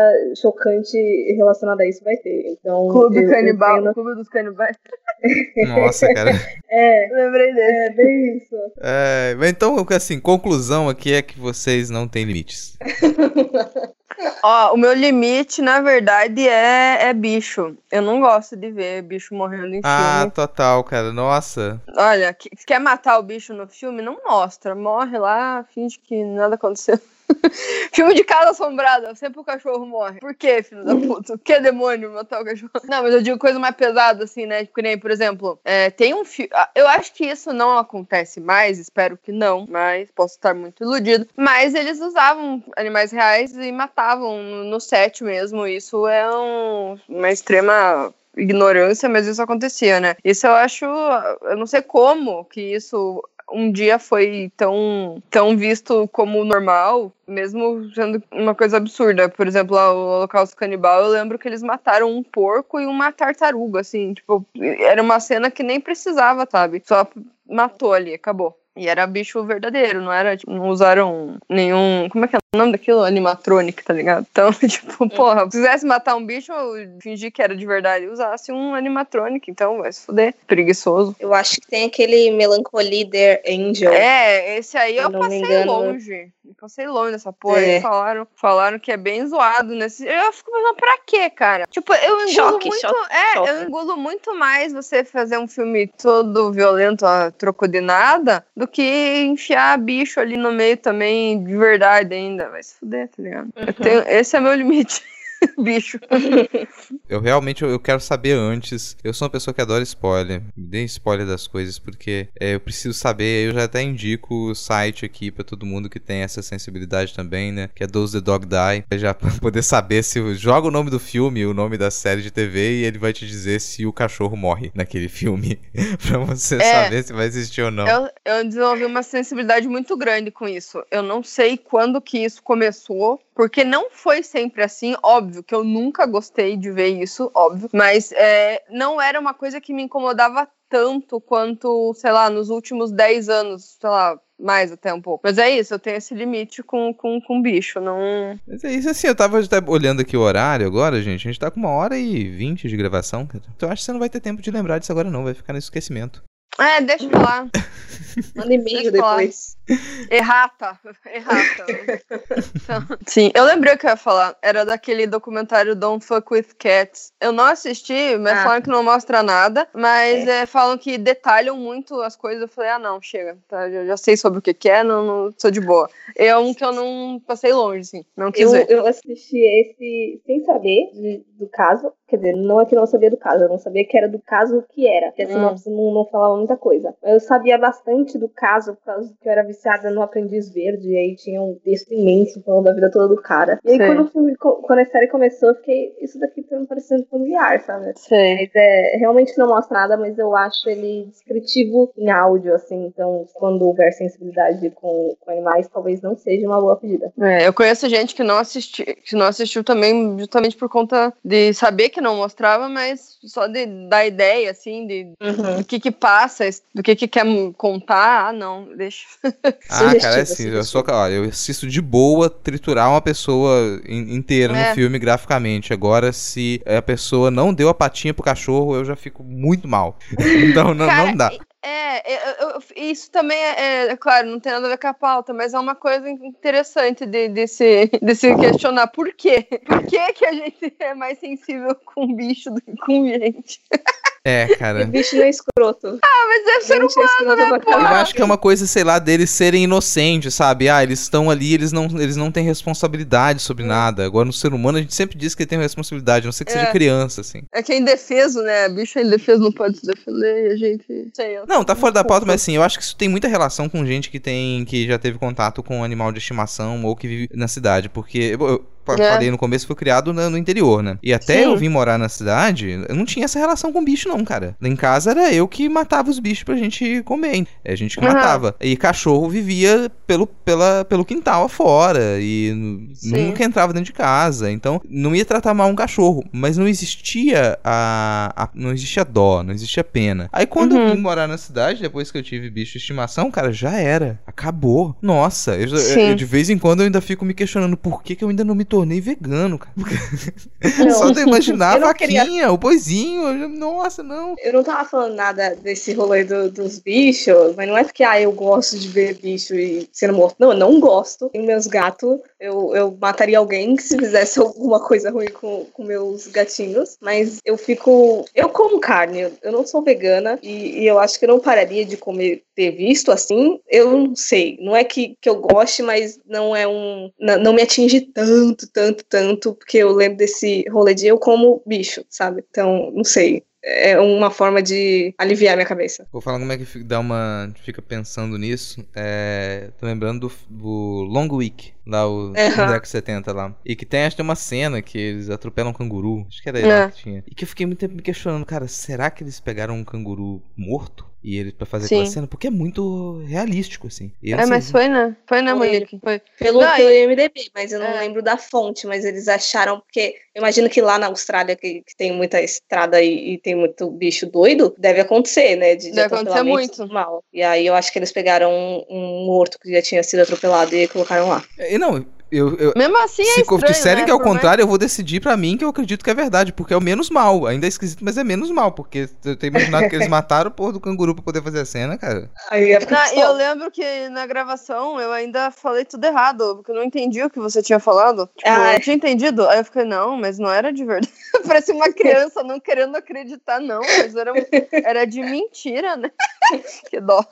chocante relacionada a isso vai ter. Então,
Clube eu, Canibal, eu Clube dos Canibais.
Nossa, cara.
É,
lembrei desse.
É, bem isso.
É, então, assim, conclusão aqui é que vocês não têm limites.
Ó, o meu limite, na verdade, é, é bicho. Eu não gosto de ver bicho morrendo em
ah, filme. Ah, total, cara. Nossa.
Olha, quer matar o bicho no filme? Não mostra. Morre lá, finge que nada aconteceu. Filme de casa assombrada, sempre o cachorro morre. Por quê, filho da puta? que demônio matar o cachorro? Não, mas eu digo coisa mais pesada, assim, né? Nem, por exemplo, é, tem um filme. Ah, eu acho que isso não acontece mais, espero que não, mas posso estar muito iludido. Mas eles usavam animais reais e matavam no, no set mesmo. Isso é um, uma extrema ignorância, mas isso acontecia, né? Isso eu acho. Eu não sei como que isso um dia foi tão, tão visto como normal, mesmo sendo uma coisa absurda. Por exemplo, lá, o Holocausto Canibal, eu lembro que eles mataram um porco e uma tartaruga, assim, tipo, era uma cena que nem precisava, sabe? Só matou ali, acabou. E era bicho verdadeiro, não era, tipo, não usaram nenhum. Como é que é o nome daquilo? Animatronic, tá ligado? Então, tipo, porra, se quisesse matar um bicho, fingir que era de verdade, usasse um animatronic, então vai se fuder. Preguiçoso.
Eu acho que tem aquele Melancholy There Angel.
É, esse aí eu passei longe. Eu passei longe dessa porra. É. Falaram, falaram que é bem zoado nesse. Eu fico pensando, pra quê, cara? Tipo, eu engulo choque, muito. Choque, é, choque. eu engulo muito mais você fazer um filme todo violento a troco de nada do do que enfiar bicho ali no meio também de verdade ainda. Vai se fuder, tá ligado? Uhum. Tenho, esse é meu limite. bicho.
eu realmente eu quero saber antes. Eu sou uma pessoa que adora spoiler. Me dê spoiler das coisas, porque é, eu preciso saber. Eu já até indico o site aqui para todo mundo que tem essa sensibilidade também, né? Que é Does the Dog Die. Já pra poder saber se. Joga o nome do filme, o nome da série de TV, e ele vai te dizer se o cachorro morre naquele filme. pra você é, saber se vai existir ou não.
Eu, eu desenvolvi uma sensibilidade muito grande com isso. Eu não sei quando que isso começou, porque não foi sempre assim, óbvio que eu nunca gostei de ver isso, óbvio, mas é, não era uma coisa que me incomodava tanto quanto, sei lá, nos últimos 10 anos, sei lá, mais até um pouco. Mas é isso, eu tenho esse limite com, com, com bicho, não...
Mas é isso assim, eu tava olhando aqui o horário agora, gente, a gente tá com uma hora e vinte de gravação. Então eu acho que você não vai ter tempo de lembrar disso agora não, vai ficar no esquecimento.
É, deixa eu falar.
Manda e-mail depois.
Errata. Errata. Então, sim, eu lembrei o que eu ia falar. Era daquele documentário Don't Fuck With Cats. Eu não assisti, mas ah. falam que não mostra nada. Mas é. É, falam que detalham muito as coisas. Eu falei, ah, não, chega. Tá, já, já sei sobre o que, que é, não, não sou de boa. É um que eu não passei longe, assim. Não quis
eu,
ver.
Eu assisti esse sem saber de, do caso. Quer dizer, não é que não sabia do caso, eu não sabia que era do caso que era. Porque a sinopse hum. não, não falava muita coisa. Eu sabia bastante do caso, por causa que eu era viciada no Aprendiz Verde, e aí tinha um texto imenso falando da vida toda do cara. E aí quando, filme, quando, a série começou, eu fiquei, isso daqui tá me parecendo familiar, sabe?
Sim.
Mas é, realmente não mostra nada, mas eu acho ele descritivo em áudio, assim. Então, quando houver sensibilidade com, com animais, talvez não seja uma boa pedida.
É, eu conheço gente que não, assisti, que não assistiu também, justamente por conta de saber que não mostrava, mas só de dar ideia, assim, de uhum. do que que passa, do que que quer contar. Ah, não, deixa.
ah, cara, é assim, eu sou, olha, eu assisto de boa triturar uma pessoa inteira é. no filme graficamente. Agora, se a pessoa não deu a patinha pro cachorro, eu já fico muito mal. Então, não,
cara,
não dá.
É, eu, eu, isso também é, é, é, claro, não tem nada a ver com a pauta, mas é uma coisa interessante de, de, se, de se questionar por quê? Por que, que a gente é mais sensível com bicho do que com gente?
É, cara.
O bicho não é escroto.
Ah, mas é ser humano, é né,
Eu acho que é uma coisa, sei lá, deles serem inocentes, sabe? Ah, eles estão ali, eles não, eles não têm responsabilidade sobre é. nada. Agora, no ser humano, a gente sempre diz que ele tem responsabilidade, a não ser que é. seja criança, assim.
É que é indefeso, né? Bicho é indefeso, não pode se defender e a gente...
Sei, não, tá fora da pauta, mas assim, eu acho que isso tem muita relação com gente que tem, que já teve contato com um animal de estimação ou que vive na cidade, porque... Eu, é. falei no começo, foi criado no, no interior, né? E até Sim. eu vim morar na cidade, eu não tinha essa relação com bicho, não, cara. Lá em casa era eu que matava os bichos pra gente comer. É a gente que uhum. matava. E cachorro vivia pelo, pela, pelo quintal afora. E Sim. nunca entrava dentro de casa. Então, não ia tratar mal um cachorro. Mas não existia a. a não existia dó, não existia pena. Aí quando uhum. eu vim morar na cidade, depois que eu tive bicho de estimação, cara, já era. Acabou. Nossa, eu, eu, de vez em quando eu ainda fico me questionando por que, que eu ainda não me tornei vegano, cara. Não, Só de imaginar a vaquinha, queria... o boizinho. Nossa, não.
Eu não tava falando nada desse rolê do, dos bichos, mas não é porque ah, eu gosto de ver bicho e sendo morto. Não, eu não gosto. Tem meus gatos. Eu, eu mataria alguém se fizesse alguma coisa ruim com, com meus gatinhos. Mas eu fico. Eu como carne, eu não sou vegana e, e eu acho que eu não pararia de comer, ter visto assim. Eu não sei. Não é que, que eu goste, mas não é um. Não, não me atinge tanto, tanto, tanto, porque eu lembro desse rolê de eu como bicho, sabe? Então, não sei é uma forma de aliviar minha cabeça.
Vou falar como é que dá uma. fica pensando nisso. É, tô lembrando do, do Long Week, lá o uhum. Deck 70 lá. E que tem, acho que tem uma cena que eles atropelam um canguru. Acho que era é. lá que tinha. E que eu fiquei muito tempo me questionando, cara, será que eles pegaram um canguru morto? E ele para fazer Sim. aquela cena, porque é muito realístico, assim.
é, assim, mas foi, né? Foi, né, Monique? Foi.
Pelo, não, pelo IMDB, mas eu não é. lembro da fonte, mas eles acharam, porque eu imagino que lá na Austrália, que, que tem muita estrada e, e, tem muito bicho doido, deve acontecer, né?
De, de deve acontecer muito.
Mal. E aí eu acho que eles pegaram um, um morto que já tinha sido atropelado e colocaram lá.
E não, eu, eu,
Mesmo assim é Se estranho,
disserem
né?
que é o contrário, eu vou decidir para mim que eu acredito que é verdade, porque é o menos mal. Ainda é esquisito, mas é menos mal, porque eu tenho imaginado que eles mataram o porra do canguru pra poder fazer a cena, cara.
Aí não, eu lembro que na gravação eu ainda falei tudo errado, porque eu não entendi o que você tinha falado. Tipo, ah, eu tinha entendido. Aí eu fiquei, não, mas não era de verdade. Parecia uma criança não querendo acreditar, não, mas era, era de mentira, né? que dó.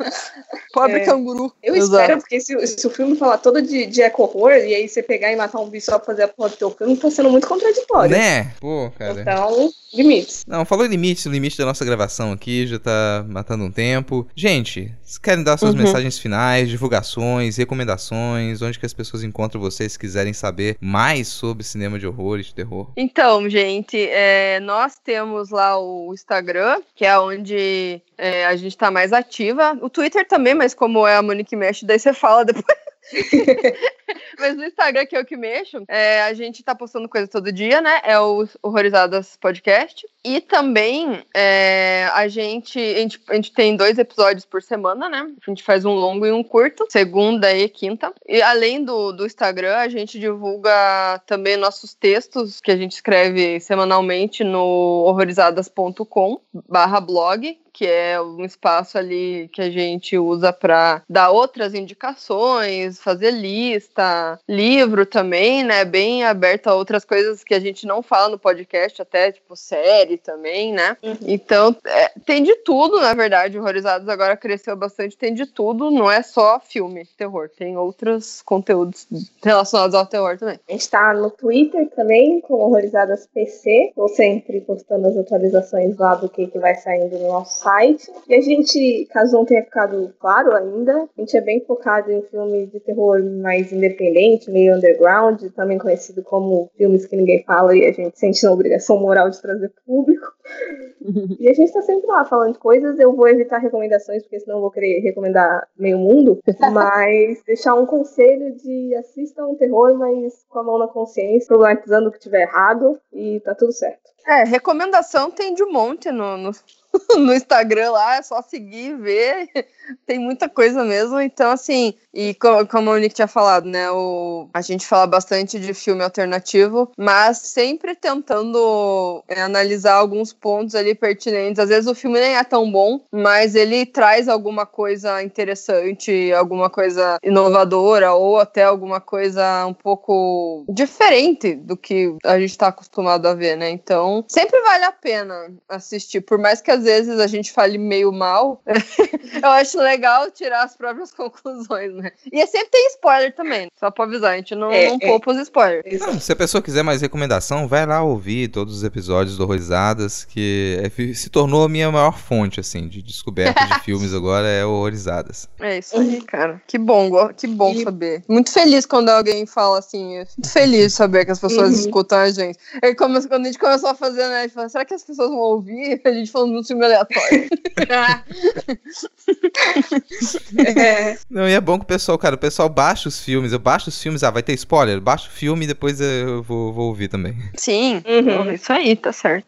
Pobre é. canguru.
Eu Exato. espero, porque se, se, o filme falar todo de, de eco-horror, e aí você pegar e matar um bicho só pra fazer a porra do teu filme, tá sendo muito contraditório.
Né? Pô, cara.
Então, limites.
Não, falou limites, o limite da nossa gravação aqui já tá matando um tempo. Gente, se querem dar suas uhum. mensagens finais, divulgações, recomendações, onde que as pessoas encontram vocês se quiserem saber mais sobre cinema de horror e de terror?
Então, gente, é, nós temos lá o Instagram, que é onde é, a gente tá mais ativa. O Twitter também, mas como é a Monique Mesh, daí você fala depois. Mas no Instagram, que é o que mexo, é, a gente tá postando coisa todo dia, né? É o Horrorizadas Podcast. E também é, a, gente, a, gente, a gente tem dois episódios por semana, né? A gente faz um longo e um curto, segunda e quinta. E além do, do Instagram, a gente divulga também nossos textos que a gente escreve semanalmente no horrorizadas.com barra blog, que é um espaço ali que a gente usa para dar outras indicações, fazer lista, livro também, né? Bem aberto a outras coisas que a gente não fala no podcast, até tipo série também, né? Uhum. Então é, tem de tudo, na verdade. Horrorizados agora cresceu bastante, tem de tudo, não é só filme, terror, tem outros conteúdos relacionados ao terror também.
A gente tá no Twitter também, com Horrorizadas PC, tô sempre postando as atualizações lá do que, que vai saindo no nosso site. E a gente, caso não tenha ficado claro ainda, a gente é bem focado em filmes de terror mais independente, meio underground, também conhecido como filmes que ninguém fala e a gente sente a obrigação moral de trazer público. e a gente tá sempre lá falando de coisas. Eu vou evitar recomendações, porque senão eu vou querer recomendar meio mundo. Mas deixar um conselho de assistam um terror, mas com a mão na consciência, problematizando o que tiver errado e tá tudo certo.
É, recomendação tem de um monte no, no, no Instagram lá, é só seguir e ver. Tem muita coisa mesmo. Então, assim, e como, como o Nick tinha falado, né? O, a gente fala bastante de filme alternativo, mas sempre tentando é, analisar alguns pontos ali pertinentes. Às vezes o filme nem é tão bom, mas ele traz alguma coisa interessante, alguma coisa inovadora, ou até alguma coisa um pouco diferente do que a gente está acostumado a ver, né? Então, sempre vale a pena assistir, por mais que às vezes a gente fale meio mal, eu acho legal tirar as próprias conclusões, né? E sempre tem spoiler também, só pra avisar, a gente não, é, não é. poupa os spoilers.
Não, se a pessoa quiser mais recomendação, vai lá ouvir todos os episódios do Horrorizadas, que é, se tornou a minha maior fonte, assim, de descoberta de filmes agora, é Horrorizadas.
É isso aí, cara. Que bom, que bom e... saber. Muito feliz quando alguém fala assim, muito feliz de saber que as pessoas uhum. escutam a gente. É como quando a gente começou a fazer, né, a gente falou, será que as pessoas vão ouvir? A gente falando no filme aleatório.
é. Não, e é bom que o pessoal, cara, o pessoal baixa os filmes. Eu baixo os filmes, ah, vai ter spoiler? Baixo o filme e depois eu vou, vou ouvir também.
Sim, uhum. isso aí, tá certo.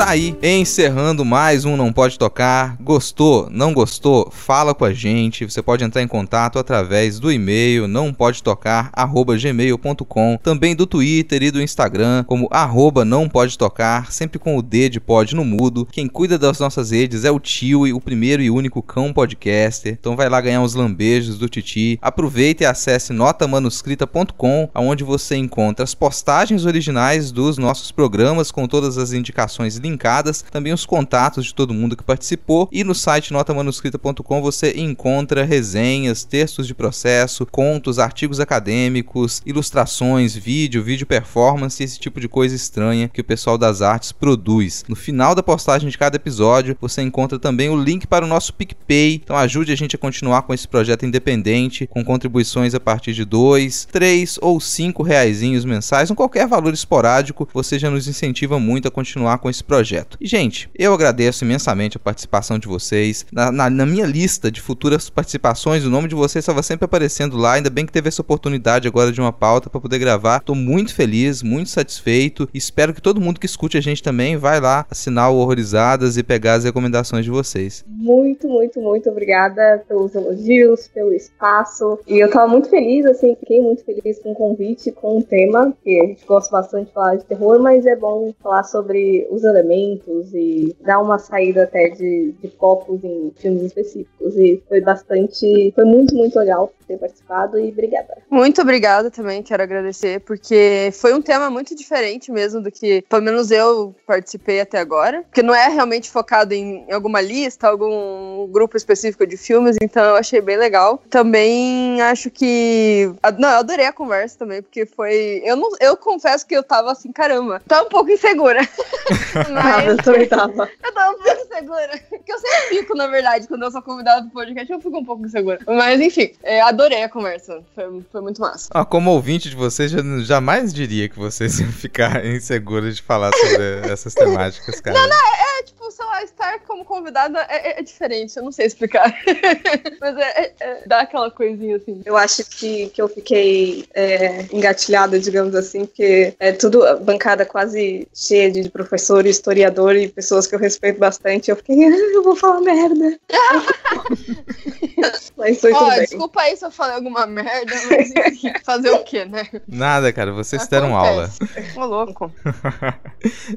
Tá aí, encerrando mais um Não Pode Tocar. Gostou? Não gostou? Fala com a gente. Você pode entrar em contato através do e-mail não pode tocar gmail.com, também do Twitter e do Instagram como arroba não pode tocar, sempre com o D de pod no mudo. Quem cuida das nossas redes é o Tio e o primeiro e único cão podcaster. Então vai lá ganhar uns lambejos do Titi. Aproveita e acesse notamanuscrita.com, onde você encontra as postagens originais dos nossos programas com todas as indicações linkadas, também os contatos de todo mundo que participou e no site notamanuscrita.com você encontra resenhas, textos de processo, contos, artigos acadêmicos, ilustrações, vídeo, vídeo performance, esse tipo de coisa estranha que o pessoal das artes produz. No final da postagem de cada episódio, você encontra também o link para o nosso PicPay. Então ajude a gente a continuar com esse projeto independente, com contribuições a partir de dois, três ou cinco reaisinhos mensais, um qualquer valor esporádico, você já nos incentiva muito a continuar com esse projeto. E, gente, eu agradeço imensamente a participação de vocês. Na, na, na minha lista de futuras participações, o nome de vocês estava sempre aparecendo lá. Ainda bem que teve essa oportunidade agora de uma pauta para poder gravar. Estou muito feliz, muito satisfeito. Espero que todo mundo que escute a gente também vai lá assinar o Horrorizadas e pegar as recomendações de vocês.
Muito, muito, muito obrigada pelos elogios, pelo espaço. E eu estava muito feliz, assim, fiquei muito feliz com o convite, com o tema, que a gente gosta bastante de falar de terror, mas é bom falar sobre os elementos e dar uma saída até de, de focos em filmes específicos. E foi bastante. Foi muito, muito legal ter participado e obrigada.
Muito obrigada também, quero agradecer, porque foi um tema muito diferente mesmo do que, pelo menos eu participei até agora. Porque não é realmente focado em alguma lista, algum grupo específico de filmes, então eu achei bem legal. Também acho que. Não, eu adorei a conversa também, porque foi. Eu, não... eu confesso que eu tava assim, caramba, tava um pouco insegura.
Mas... eu também tava.
eu tava insegura. Que eu sempre fico, na verdade, quando eu sou convidada pro podcast, eu fico um pouco insegura. Mas enfim, é, adorei a conversa. Foi, foi muito massa.
Ah, como ouvinte de vocês, eu jamais diria que vocês iam ficar inseguros de falar sobre essas temáticas, cara.
Não, não, é, é tipo, sei lá, estar como convidada é, é, é diferente, eu não sei explicar. Mas é, é, é, dá aquela coisinha assim.
Eu acho que, que eu fiquei é, engatilhada, digamos assim, porque é tudo bancada quase cheia de professor, historiador e pessoas que eu respeito bastante. Eu fiquei, ah, eu vou falar merda. mas foi
Ó,
tudo bem.
desculpa aí se eu falei alguma merda, mas enfim, fazer o quê, né?
Nada, cara, vocês deram aula.
Acontece. Ô, louco.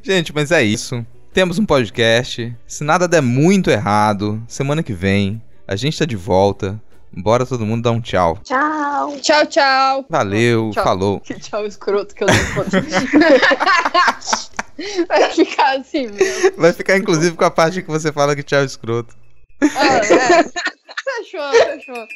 Gente, mas é isso temos um podcast. Se nada der muito errado, semana que vem a gente tá de volta. Bora todo mundo dar um tchau.
Tchau.
Tchau, tchau.
Valeu,
tchau.
falou.
Que tchau escroto que eu não Vai ficar assim mesmo.
Vai ficar inclusive com a parte que você fala que tchau escroto.
Ah, é. fechou, fechou.